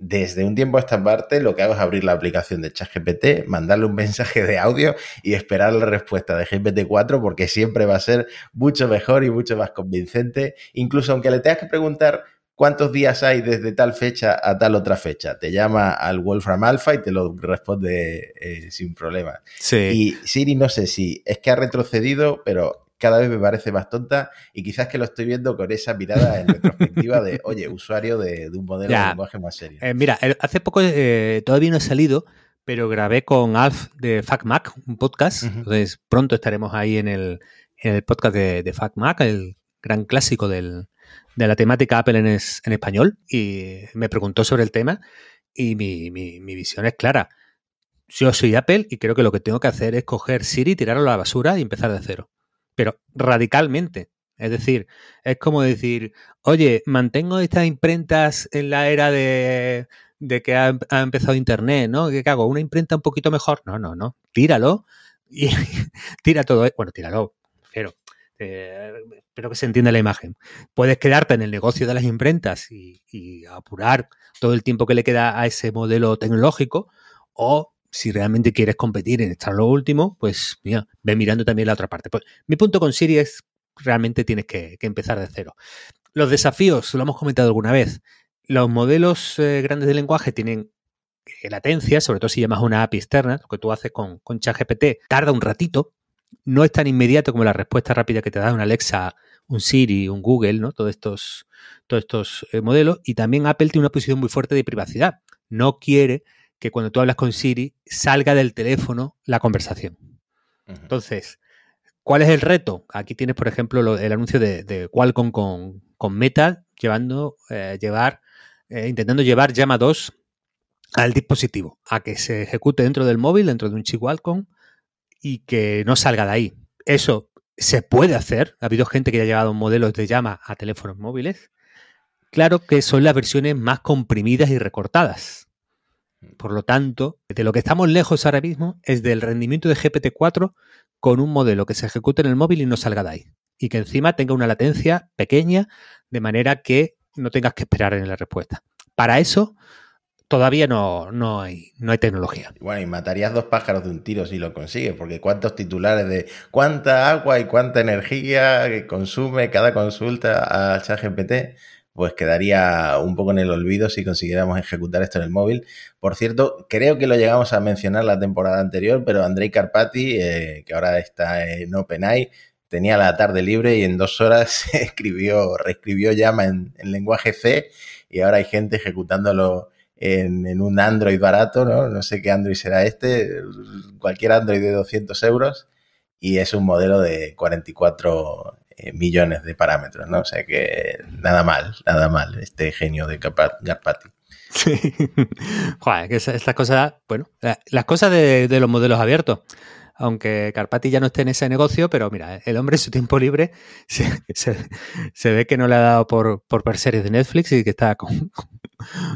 S1: desde un tiempo a esta parte lo que hago es abrir la aplicación de ChatGPT, mandarle un mensaje de audio y esperar la respuesta de GPT-4 porque siempre va a ser mucho mejor y mucho más convincente. Incluso aunque le tengas que preguntar cuántos días hay desde tal fecha a tal otra fecha, te llama al Wolfram Alpha y te lo responde eh, sin problema. Sí. Y Siri no sé si es que ha retrocedido, pero cada vez me parece más tonta y quizás que lo estoy viendo con esa mirada en retrospectiva de, oye, usuario de, un modelo de lenguaje más serio.
S2: Eh, mira, hace poco eh, todavía no he salido, pero grabé con Alf de FacMac un podcast, entonces pronto estaremos ahí en el, podcast de, de FacMac, el gran clásico de la temática Apple en, en, español, y me preguntó sobre el tema y mi, mi visión es clara. Yo soy Apple y creo que lo que tengo que hacer es coger Siri, tirarlo a la basura y empezar de cero pero radicalmente. Es decir, es como decir, oye, mantengo estas imprentas en la era de, que ha, empezado Internet, ¿no? ¿Qué hago? ¿Una imprenta un poquito mejor? No, no, no. Tíralo y tira todo. Bueno, tíralo, pero eh, espero que se entienda la imagen. Puedes quedarte en el negocio de las imprentas y, y apurar todo el tiempo que le queda a ese modelo tecnológico o si realmente quieres competir en estar lo último, pues mira, ve mirando también la otra parte. Pues, mi punto con Siri es realmente tienes que, empezar de cero. Los desafíos, lo hemos comentado alguna vez. Los modelos eh, grandes de lenguaje tienen eh, latencia, sobre todo si llamas una API externa, lo que tú haces con, con ChatGPT, tarda un ratito no es tan inmediato como la respuesta rápida que te da un Alexa, un Siri, un Google, ¿no? Todos estos, todos estos eh, modelos. Y también Apple tiene una posición muy fuerte de privacidad. No quiere que cuando tú hablas con Siri salga del teléfono la conversación. Entonces, ¿cuál es el reto? Aquí tienes, por ejemplo, el anuncio de, Qualcomm con, con, Meta llevando, eh, llevar, eh, intentando llevar Llama 2 al dispositivo, a que se ejecute dentro del móvil, dentro de un chip Qualcomm, y que no salga de ahí. Eso se puede hacer. Ha habido gente que ha llevado modelos de llama a teléfonos móviles. Claro que son las versiones más comprimidas y recortadas. Por lo tanto, de lo que estamos lejos ahora mismo es del rendimiento de GPT-4 con un modelo que se ejecute en el móvil y no salga de ahí. Y que encima tenga una latencia pequeña, de manera que no tengas que esperar en la respuesta. Para eso, todavía no, no, hay, no hay tecnología.
S1: Bueno, y matarías dos pájaros de un tiro si lo consigues, porque cuántos titulares de cuánta agua y cuánta energía que consume cada consulta a ChatGPT, pues quedaría un poco en el olvido si consiguiéramos ejecutar esto en el móvil. Por cierto, creo que lo llegamos a mencionar la temporada anterior, pero Andrei Carpati, eh, que ahora está en OpenAI, tenía la tarde libre y en dos horas escribió, reescribió Llama en, en lenguaje C y ahora hay gente ejecutándolo en, un Android barato, ¿no? No sé qué Android será este, cualquier Android de 200 euros y es un modelo de 44 eh, millones de parámetros, ¿no? O sea que nada mal, nada mal este genio de Garpati.
S2: Sí. Joder, que estas cosas, bueno, las cosas de, los modelos abiertos aunque Carpati ya no esté en ese negocio, pero mira, el hombre en su tiempo libre se, ve que no le ha dado por, por ver series de Netflix y que está con,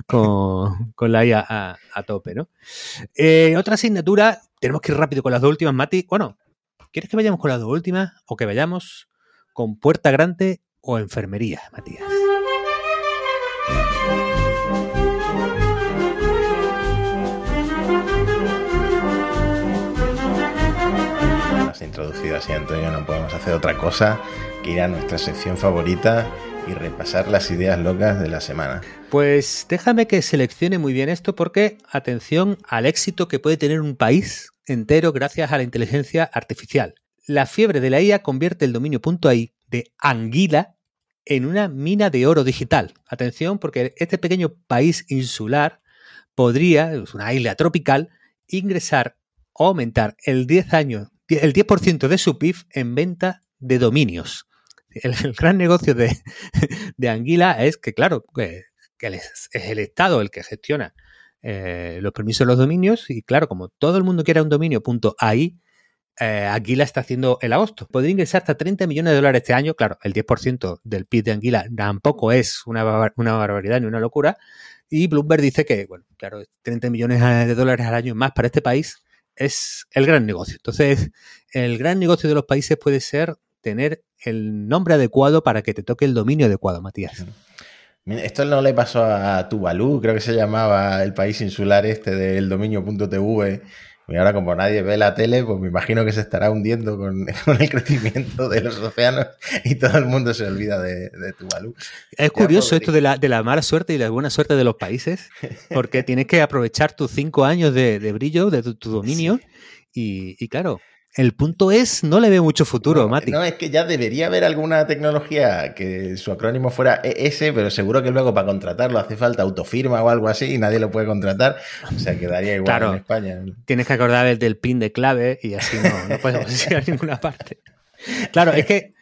S2: con, la IA a, tope, ¿no? Eh, otra asignatura, tenemos que ir rápido con las dos últimas, Mati. Bueno, ¿quieres que vayamos con las dos últimas o que vayamos con puerta grande o enfermería, Matías?
S1: Has introducido así, Antonio, no podemos hacer otra cosa que ir a nuestra sección favorita y repasar las ideas locas de la semana.
S2: Pues déjame que seleccione muy bien esto porque atención al éxito que puede tener un país entero gracias a la inteligencia artificial. La fiebre de la IA convierte el dominio .ai de Anguila en una mina de oro digital. Atención porque este pequeño país insular podría, es una isla tropical, ingresar o aumentar el 10 años, el 10% de su PIB en venta de dominios el, gran negocio de, Anguila es que, claro, que, es, el Estado el que gestiona eh, los permisos de los dominios y, claro, como todo el mundo quiere un dominio punto ahí, eh, Anguila está haciendo el agosto. Podría ingresar hasta 30 millones de dólares este año. Claro, el 10% del PIB de Anguila tampoco es una, barbaridad ni una locura. Y Bloomberg dice que, bueno, claro, 30 millones de dólares al año más para este país es el gran negocio. Entonces, el gran negocio de los países puede ser tener el nombre adecuado para que te toque el dominio adecuado, Matías.
S1: Esto no le pasó a Tuvalu, creo que se llamaba el país insular este del dominio.tv. Y ahora como nadie ve la tele, pues me imagino que se estará hundiendo con, el crecimiento de los océanos y todo el mundo se olvida de, Tuvalu.
S2: Es curioso esto de la, de la, mala suerte y la buena suerte de los países, porque tienes que aprovechar tus cinco años de, brillo, de tu, dominio, y, y, claro, el punto es, no le veo mucho futuro,
S1: no,
S2: Mati.
S1: No, es que ya debería haber alguna tecnología que su acrónimo fuera ES, pero seguro que luego para contratarlo hace falta autofirma o algo así y nadie lo puede contratar. O sea, quedaría igual en España.
S2: Tienes que acordar del pin de clave y así no, no podemos ir a ninguna parte. Claro, es que,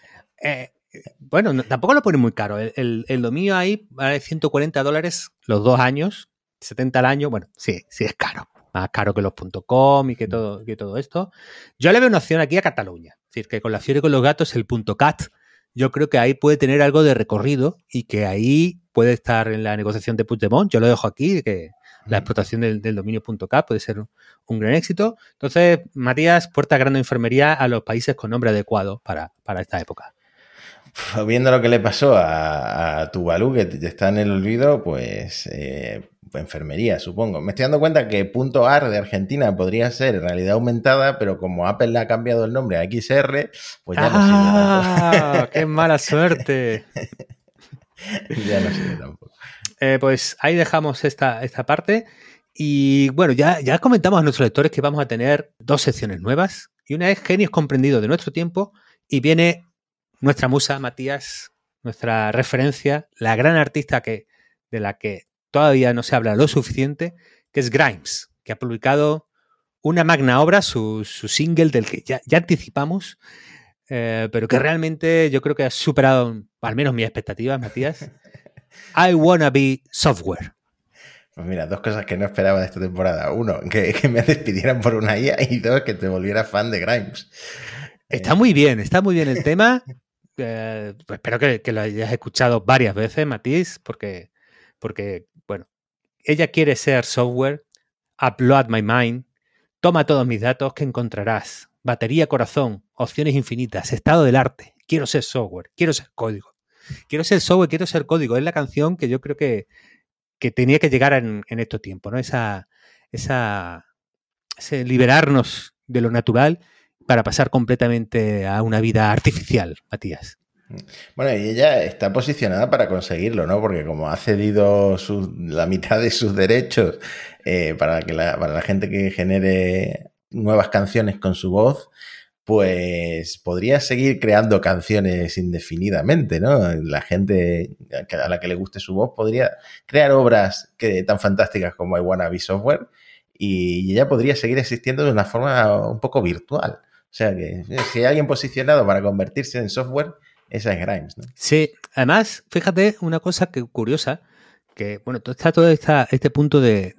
S2: eh, bueno, tampoco lo pone muy caro. El, el, dominio ahí vale 140 dólares los dos años, 70 al año. Bueno, sí, sí es caro más caro que los .com y que todo, que todo esto. Yo le veo una opción aquí a Cataluña. Es decir, que con la fiebre con los gatos, el .cat, yo creo que ahí puede tener algo de recorrido y que ahí puede estar en la negociación de Puigdemont. Yo lo dejo aquí, que la explotación del, dominio .cat puede ser un, gran éxito. Entonces, Matías, puerta grande enfermería a los países con nombre adecuado para, esta época
S1: viendo lo que le pasó a, Tuvalu, que está en el olvido, pues eh, enfermería, supongo. Me estoy dando cuenta que punto .ar de Argentina podría ser realidad aumentada, pero como Apple le ha cambiado el nombre a XR, pues ya no sirve.
S2: ¡Ah! ¡Qué mala suerte!
S1: ya no sirve tampoco.
S2: Eh, pues ahí dejamos esta, esta parte. Y bueno, ya, ya comentamos a nuestros lectores que vamos a tener dos secciones nuevas, Y una es Genios comprendidos de nuestro tiempo y viene nuestra musa, Matías, nuestra referencia, la gran artista que, de la que todavía no se habla lo suficiente, que es Grimes, que ha publicado una magna obra, su, single del que ya, anticipamos, eh, pero que realmente yo creo que ha superado al menos mis expectativas, Matías. I Wanna Be Software.
S1: Pues mira, dos cosas que no esperaba de esta temporada. Uno, que, me despidieran por una IA y dos, que te volviera fan de Grimes.
S2: Está eh, muy bien, está muy bien el tema. Eh, pues espero que, lo hayas escuchado varias veces, Matías, porque, porque, ella quiere ser software, upload my mind, toma todos mis datos que encontrarás, batería corazón, opciones infinitas, estado del arte, quiero ser software, quiero ser código, quiero ser software, quiero ser código. Es la canción que yo creo que, que tenía que llegar en, estos tiempos, ¿no? Esa, esa, ese liberarnos de lo natural para pasar completamente a una vida artificial, Matías.
S1: Bueno, y ella está posicionada para conseguirlo, ¿no? Porque como ha cedido la mitad de sus derechos eh, para, que la, para la gente que genere nuevas canciones con su voz, pues podría seguir creando canciones indefinidamente, ¿no? La gente a la que le guste su voz podría crear obras que, tan fantásticas como I Wanna Be Software y ella podría seguir existiendo de una forma un poco virtual. O sea que eh, si hay alguien posicionado para convertirse en software, esa es Grimes, ¿no?
S2: Sí, además, fíjate una cosa que curiosa, que bueno, está todo este punto de,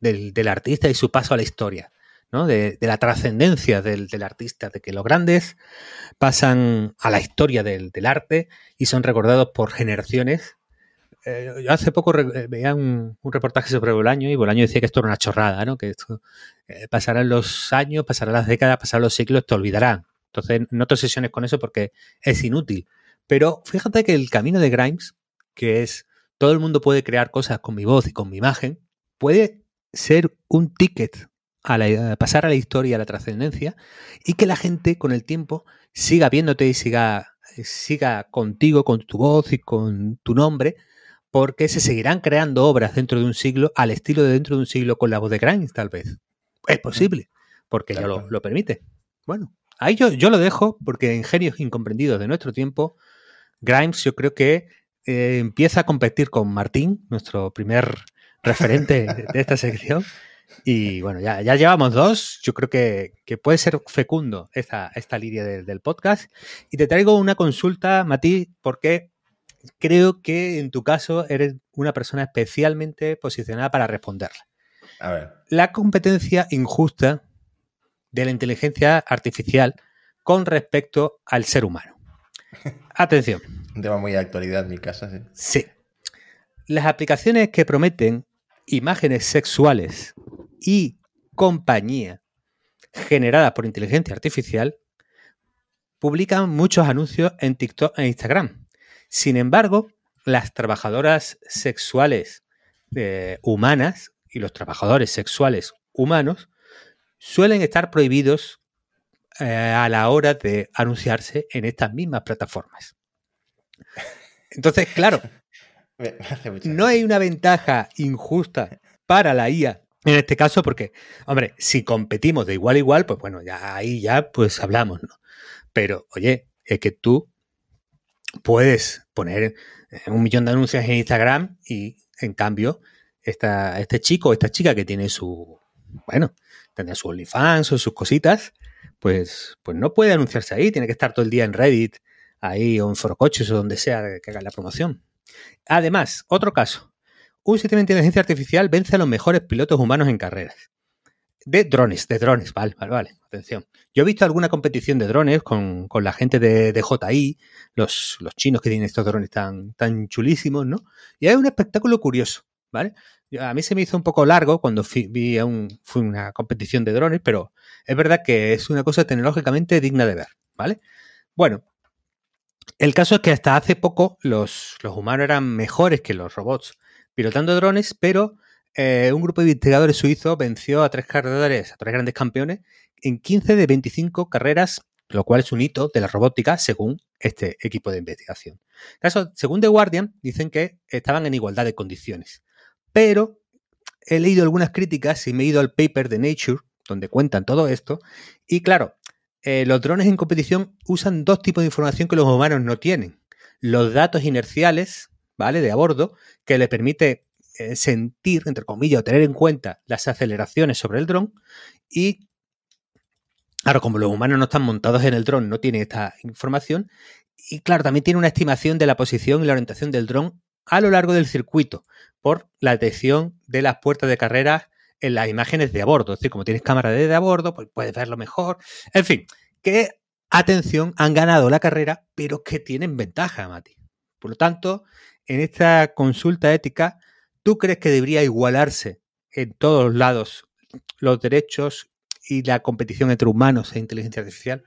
S2: del, artista y su paso a la historia, ¿no? De, la trascendencia del, artista, de que los grandes pasan a la historia del, arte y son recordados por generaciones. Eh, yo hace poco veía un, reportaje sobre Bolaño y Bolaño decía que esto era una chorrada, ¿no? Que esto eh, pasarán los años, pasarán las décadas, pasarán los siglos, te olvidarán. Entonces, no te obsesiones con eso porque es inútil. Pero fíjate que el camino de Grimes, que es todo el mundo puede crear cosas con mi voz y con mi imagen, puede ser un ticket a, pasar a la historia, a la trascendencia, y que la gente con el tiempo siga viéndote y siga, siga contigo, con tu voz y con tu nombre, porque se seguirán creando obras dentro de un siglo al estilo de dentro de un siglo con la voz de Grimes, tal vez. Es posible, porque ya lo, permite. Bueno, ahí yo, yo lo dejo porque en genios incomprendidos de nuestro tiempo, Grimes yo creo que eh, empieza a competir con Martín, nuestro primer referente de esta sección. Y bueno, ya, ya llevamos dos. Yo creo que, puede ser fecundo esta, esta línea del podcast. Y te traigo una consulta, Mati, porque creo que en tu caso eres una persona especialmente posicionada para responderla.
S1: A ver.
S2: La competencia injusta de la inteligencia artificial con respecto al ser humano. Atención.
S1: Un tema muy de actualidad en mi casa, sí.
S2: Sí. Las aplicaciones que prometen imágenes sexuales y compañía generadas por inteligencia artificial publican muchos anuncios en TikTok e Instagram. Sin embargo, las trabajadoras sexuales eh, humanas y los trabajadores sexuales humanos suelen estar prohibidos eh, a la hora de anunciarse en estas mismas plataformas. Entonces, claro, no hay una ventaja injusta para la IA en este caso, porque, hombre, si competimos de igual a igual, pues bueno, ya ahí ya pues hablamos, ¿no? Pero, oye, es que tú puedes poner eh, un millón de anuncios en Instagram y, en cambio, esta, este chico o esta chica que tiene su, bueno, tendrá su OnlyFans o sus cositas, pues, pues no puede anunciarse ahí, tiene que estar todo el día en Reddit, ahí o en Forocoches o donde sea que haga la promoción. Además, otro caso, un sistema de inteligencia artificial vence a los mejores pilotos humanos en carreras. De drones, de drones, vale, vale, vale, atención. Yo he visto alguna competición de drones con, la gente de, de JI, los, los, chinos que tienen estos drones tan, tan chulísimos, ¿no? Y hay un espectáculo curioso, A mí se me hizo un poco largo cuando vi a un, fui una competición de drones, pero es verdad que es una cosa tecnológicamente digna de ver, ¿vale? Bueno, el caso es que hasta hace poco los, humanos eran mejores que los robots pilotando drones, pero eh, un grupo de investigadores suizos venció a tres cargadores, a tres grandes campeones, en 15 de 25 carreras, lo cual es un hito de la robótica según este equipo de investigación. Según The Guardian, dicen que estaban en igualdad de condiciones. Pero he leído algunas críticas y me he ido al paper de Nature donde cuentan todo esto. Y claro, eh, los drones en competición usan dos tipos de información que los humanos no tienen. Los datos inerciales, ¿vale? De a bordo, que le permite eh, sentir, entre comillas, o tener en cuenta las aceleraciones sobre el dron. Y, claro, como los humanos no están montados en el dron, no tienen esta información. Y claro, también tiene una estimación de la posición y la orientación del dron a lo largo del circuito por la detección de las puertas de carrera en las imágenes de a bordo. Es decir, como tienes cámara de a bordo, pues puedes verlo mejor. En fin, que, atención, han ganado la carrera, pero que tienen ventaja, Mati. Por lo tanto, en esta consulta ética, ¿tú crees que debería igualarse en todos lados los derechos y la competición entre humanos e inteligencia artificial?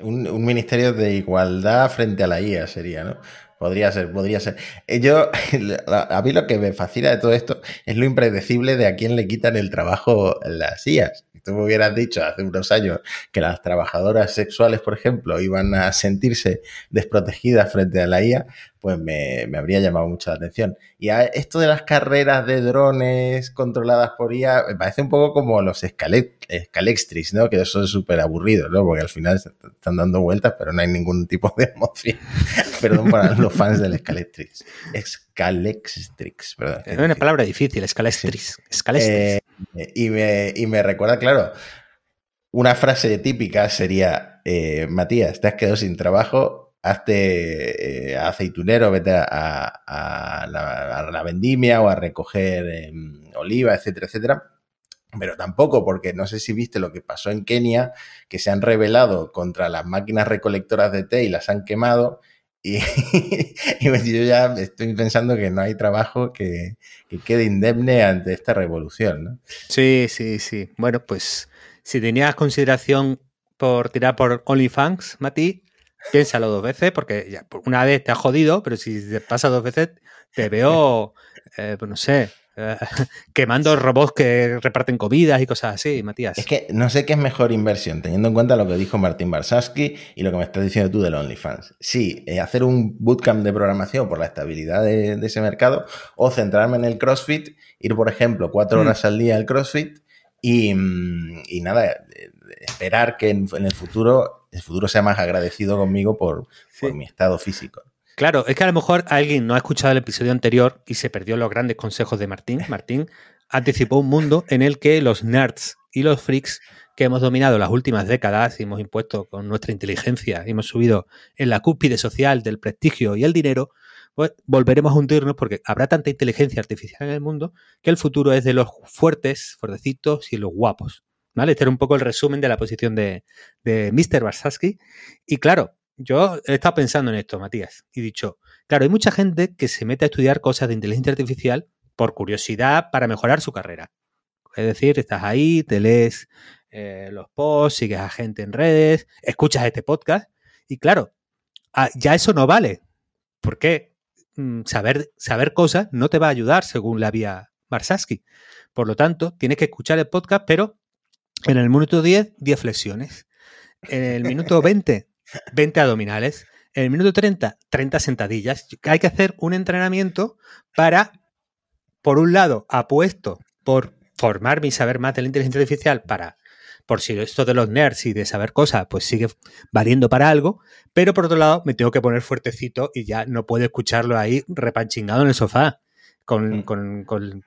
S1: Un, un, ministerio de igualdad frente a la IA sería, ¿no? Podría ser, podría ser. Eh, yo, a mí lo que me fascina de todo esto es lo impredecible de a quién le quitan el trabajo las IAS. Tú me hubieras dicho hace unos años que las trabajadoras sexuales, por ejemplo, iban a sentirse desprotegidas frente a la IA, pues me, habría llamado mucho la atención. Y a esto de las carreras de drones controladas por IA me parece un poco como los Scalextris, ¿no? Que eso es súper aburrido, ¿no? Porque al final están dando vueltas, pero no hay ningún tipo de emoción. Perdón para los fans del Scalextrix. Scalextrix, perdón.
S2: Es una palabra difícil, Scalextrix. Eh,
S1: y, me, y me recuerda, claro, una frase típica sería, eh, Matías, te has quedado sin trabajo, hazte eh, aceitunero, vete a, la, vendimia o a recoger em, oliva, etcétera, etcétera. Pero tampoco, porque no sé si viste lo que pasó en Kenia, que se han rebelado contra las máquinas recolectoras de té y las han quemado. Y, yo ya estoy pensando que no hay trabajo que, que quede indemne ante esta revolución. ¿no?
S2: Sí, sí, sí. Bueno, pues si tenías consideración por tirar por OnlyFans, Mati, piénsalo dos veces, porque ya, una vez te ha jodido, pero si te pasa dos veces, te veo, eh, pues no sé, eh, quemando robots que reparten comidas y cosas así, Matías.
S1: Es que no sé qué es mejor inversión, teniendo en cuenta lo que dijo Martín Barsaski y lo que me estás diciendo tú del OnlyFans. Sí, eh, hacer un bootcamp de programación por la estabilidad de, ese mercado o centrarme en el CrossFit, ir, por ejemplo, cuatro mm. horas al día al CrossFit y, mm, y nada, esperar que en, el futuro el futuro sea más agradecido conmigo por, mi estado físico.
S2: Claro, es que a lo mejor alguien no ha escuchado el episodio anterior y se perdió los grandes consejos de Martín. Martín anticipó un mundo en el que los nerds y los freaks que hemos dominado las últimas décadas y hemos impuesto con nuestra inteligencia y hemos subido en la cúspide social del prestigio y el dinero, pues volveremos a hundirnos porque habrá tanta inteligencia artificial en el mundo que el futuro es de los fuertes, fuertecitos y los guapos. ¿Vale? Este era un poco el resumen de la posición de, de Mr. Barsaski. Y claro, yo he estado pensando en esto, Matías, y he dicho, claro, hay mucha gente que se mete a estudiar cosas de inteligencia artificial por curiosidad para mejorar su carrera. Es decir, estás ahí, te lees eh, los posts, sigues a gente en redes, escuchas este podcast, y claro, ah, ya eso no vale. ¿Por qué? Mm, saber, saber cosas no te va a ayudar según la vía Barsaski. Por lo tanto, tienes que escuchar el podcast, pero en el minuto 10, 10 flexiones. En el minuto 20, 20 abdominales. En el minuto 30, 30 sentadillas. Hay que hacer un entrenamiento para, por un lado, apuesto por formarme y saber más de la inteligencia artificial para, por si esto de los nerds y de saber cosas, pues sigue valiendo para algo, pero por otro lado me tengo que poner fuertecito y ya no puedo escucharlo ahí repanchingado en el sofá con, mm. con, con,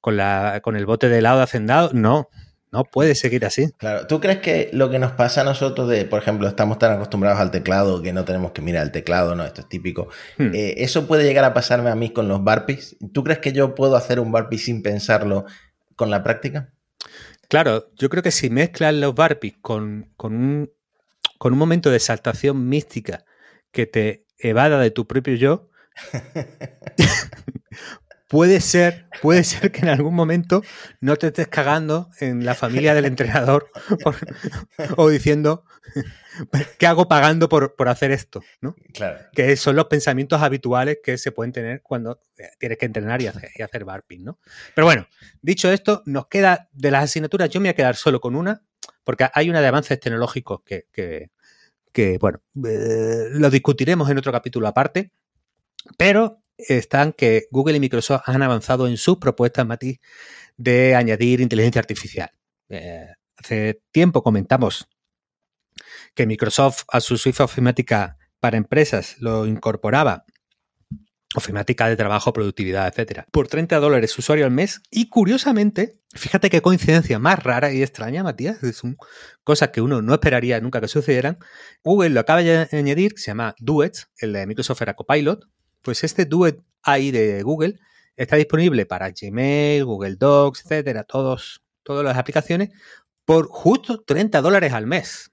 S2: con, la, con el bote de helado hacendado. No, no puede seguir así.
S1: Claro, ¿tú crees que lo que nos pasa a nosotros de, por ejemplo, estamos tan acostumbrados al teclado que no tenemos que mirar el teclado, no, esto es típico. Hmm. Eh, ¿Eso puede llegar a pasarme a mí con los barpees? ¿Tú crees que yo puedo hacer un barpee sin pensarlo con la práctica?
S2: Claro, yo creo que si mezclas los barpees con, con, un, con un momento de exaltación mística que te evada de tu propio yo, puede ser, puede ser que en algún momento no te estés cagando en la familia del entrenador o diciendo, ¿qué hago pagando por, hacer esto? ¿no?
S1: Claro.
S2: Que son los pensamientos habituales que se pueden tener cuando eh, tienes que entrenar y hacer, y hacer barping, ¿no? Pero bueno, dicho esto, nos queda de las asignaturas, yo me voy a quedar solo con una, porque hay una de avances tecnológicos que, que, bueno, eh, lo discutiremos en otro capítulo aparte, pero están que Google y Microsoft han avanzado en sus propuestas, Mati, de añadir inteligencia artificial. Eh, hace tiempo comentamos que Microsoft a su suite ofimática para empresas lo incorporaba ofimática de trabajo, productividad, etcétera, por 30 dólares usuario al mes. Y curiosamente, fíjate qué coincidencia más rara y extraña, Matías, es cosas que uno no esperaría nunca que sucedieran. Google lo acaba de añadir, se llama Duet, el de Microsoft era Copilot. Pues este Duet AI de Google está disponible para Gmail, Google Docs, etcétera, todos, todas las aplicaciones, por justo 30 dólares al mes.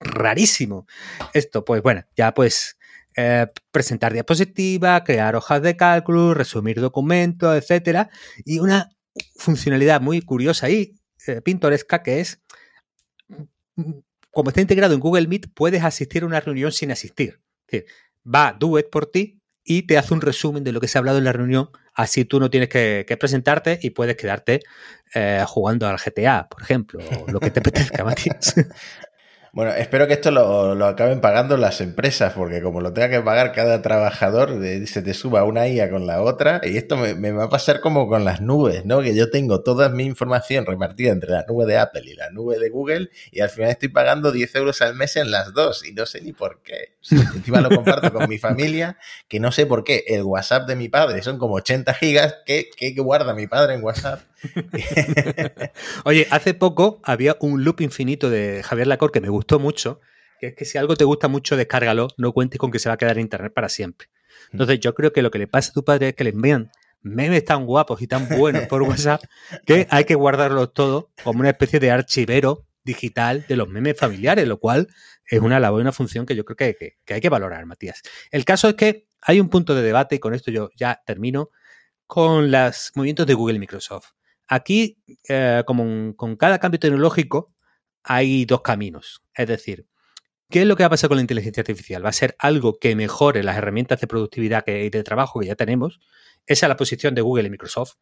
S2: Rarísimo. Esto, pues bueno, ya pues eh, presentar diapositivas, crear hojas de cálculo, resumir documentos, etcétera. Y una funcionalidad muy curiosa y eh, pintoresca que es, como está integrado en Google Meet, puedes asistir a una reunión sin asistir. Es decir, va Duet por ti y te hace un resumen de lo que se ha hablado en la reunión. Así tú no tienes que, presentarte y puedes quedarte eh, jugando al GTA, por ejemplo, o lo que te apetezca, Matías.
S1: Bueno, espero que esto lo, acaben pagando las empresas, porque como lo tenga que pagar cada trabajador, se te suba una IA con la otra, y esto me, va a pasar como con las nubes, ¿no? Que yo tengo toda mi información repartida entre la nube de Apple y la nube de Google, y al final estoy pagando 10 euros al mes en las dos, y no sé ni por qué. encima lo comparto con mi familia, que no sé por qué. El WhatsApp de mi padre son como 80 gigas, que, que guarda mi padre en WhatsApp.
S2: Oye, hace poco había un loop infinito de Javier Lacor que me gustó mucho, que es que si algo te gusta mucho, descárgalo, no cuentes con que se va a quedar en internet para siempre. Entonces yo creo que lo que le pasa a tu padre es que le envían memes tan guapos y tan buenos por WhatsApp que hay que guardarlos todos como una especie de archivero digital de los memes familiares, lo cual es una labor y una función que yo creo que, que hay que valorar, Matías. El caso es que hay un punto de debate, y con esto yo ya termino, con los movimientos de Google y Microsoft. Aquí, eh, como con cada cambio tecnológico, hay dos caminos. Es decir, ¿qué es lo que va a pasar con la inteligencia artificial? ¿Va a ser algo que mejore las herramientas de productividad y de trabajo que ya tenemos? Esa es la posición de Google y Microsoft.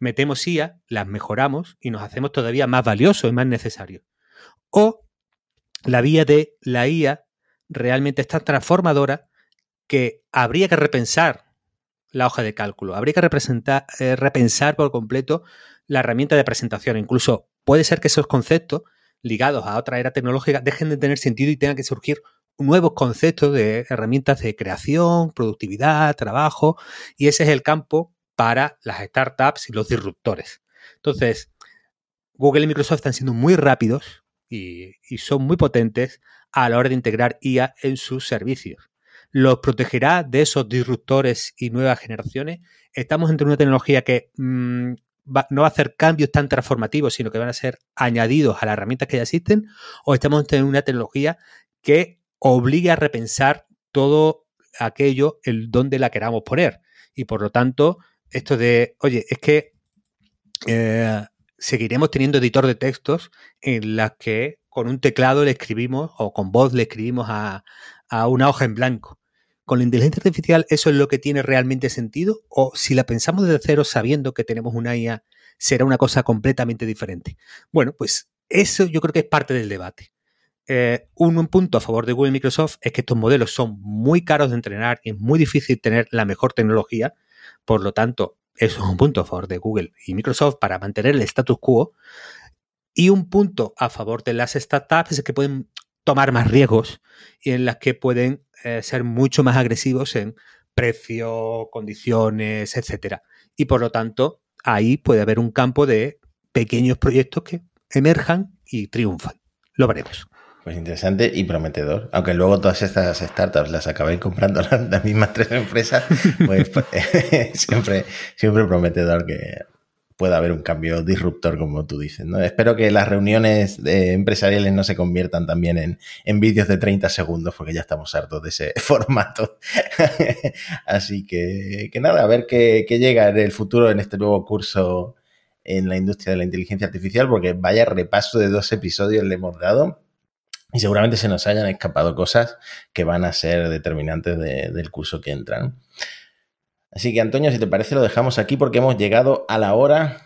S2: Metemos IA, las mejoramos y nos hacemos todavía más valiosos y más necesarios. O la vía de la IA realmente está transformadora que habría que repensar la hoja de cálculo, habría que representar, eh, repensar por completo la herramienta de presentación. Incluso puede ser que esos conceptos ligados a otra era tecnológica dejen de tener sentido y tengan que surgir nuevos conceptos de herramientas de creación, productividad, trabajo, y ese es el campo para las startups y los disruptores. Entonces, Google y Microsoft están siendo muy rápidos y, son muy potentes a la hora de integrar IA en sus servicios. ¿Los protegerá de esos disruptores y nuevas generaciones? Estamos entre una tecnología que mm, no va a hacer cambios tan transformativos, sino que van a ser añadidos a las herramientas que ya existen, o estamos en una tecnología que obligue a repensar todo aquello el donde la queramos poner. Y por lo tanto, esto de, oye, es que eh, seguiremos teniendo editor de textos en las que con un teclado le escribimos o con voz le escribimos a una hoja en blanco con la inteligencia artificial eso es lo que tiene realmente sentido o si la pensamos desde cero sabiendo que tenemos una IA será una cosa completamente diferente. Bueno, pues eso yo creo que es parte del debate. Eh, un, punto a favor de Google y Microsoft es que estos modelos son muy caros de entrenar y es muy difícil tener la mejor tecnología. Por lo tanto, eso es un punto a favor de Google y Microsoft para mantener el status quo. Y un punto a favor de las startups es que pueden tomar más riesgos y en las que pueden eh, ser mucho más agresivos en precio, condiciones, etcétera. Y por lo tanto, ahí puede haber un campo de pequeños proyectos que emerjan y triunfan. Lo veremos.
S1: Pues interesante y prometedor. Aunque luego todas estas startups las acabéis comprando las, mismas tres empresas, pues, pues siempre, siempre prometedor que pueda haber un cambio disruptor, como tú dices. ¿no? Espero que las reuniones empresariales no se conviertan también en, en vídeos de 30 segundos, porque ya estamos hartos de ese formato. Así que, que, nada, a ver qué llega en el futuro en este nuevo curso en la industria de la inteligencia artificial, porque vaya repaso de dos episodios le hemos dado. Y seguramente se nos hayan escapado cosas que van a ser determinantes del curso que entran. Así que, Antonio, si te parece, lo dejamos aquí porque hemos llegado a la hora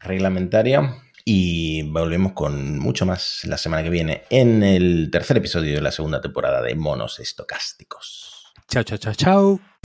S1: reglamentaria y volvemos con mucho más la semana que viene en el tercer episodio de la segunda temporada de Monos Estocásticos.
S2: Chao, chao, chao, chao.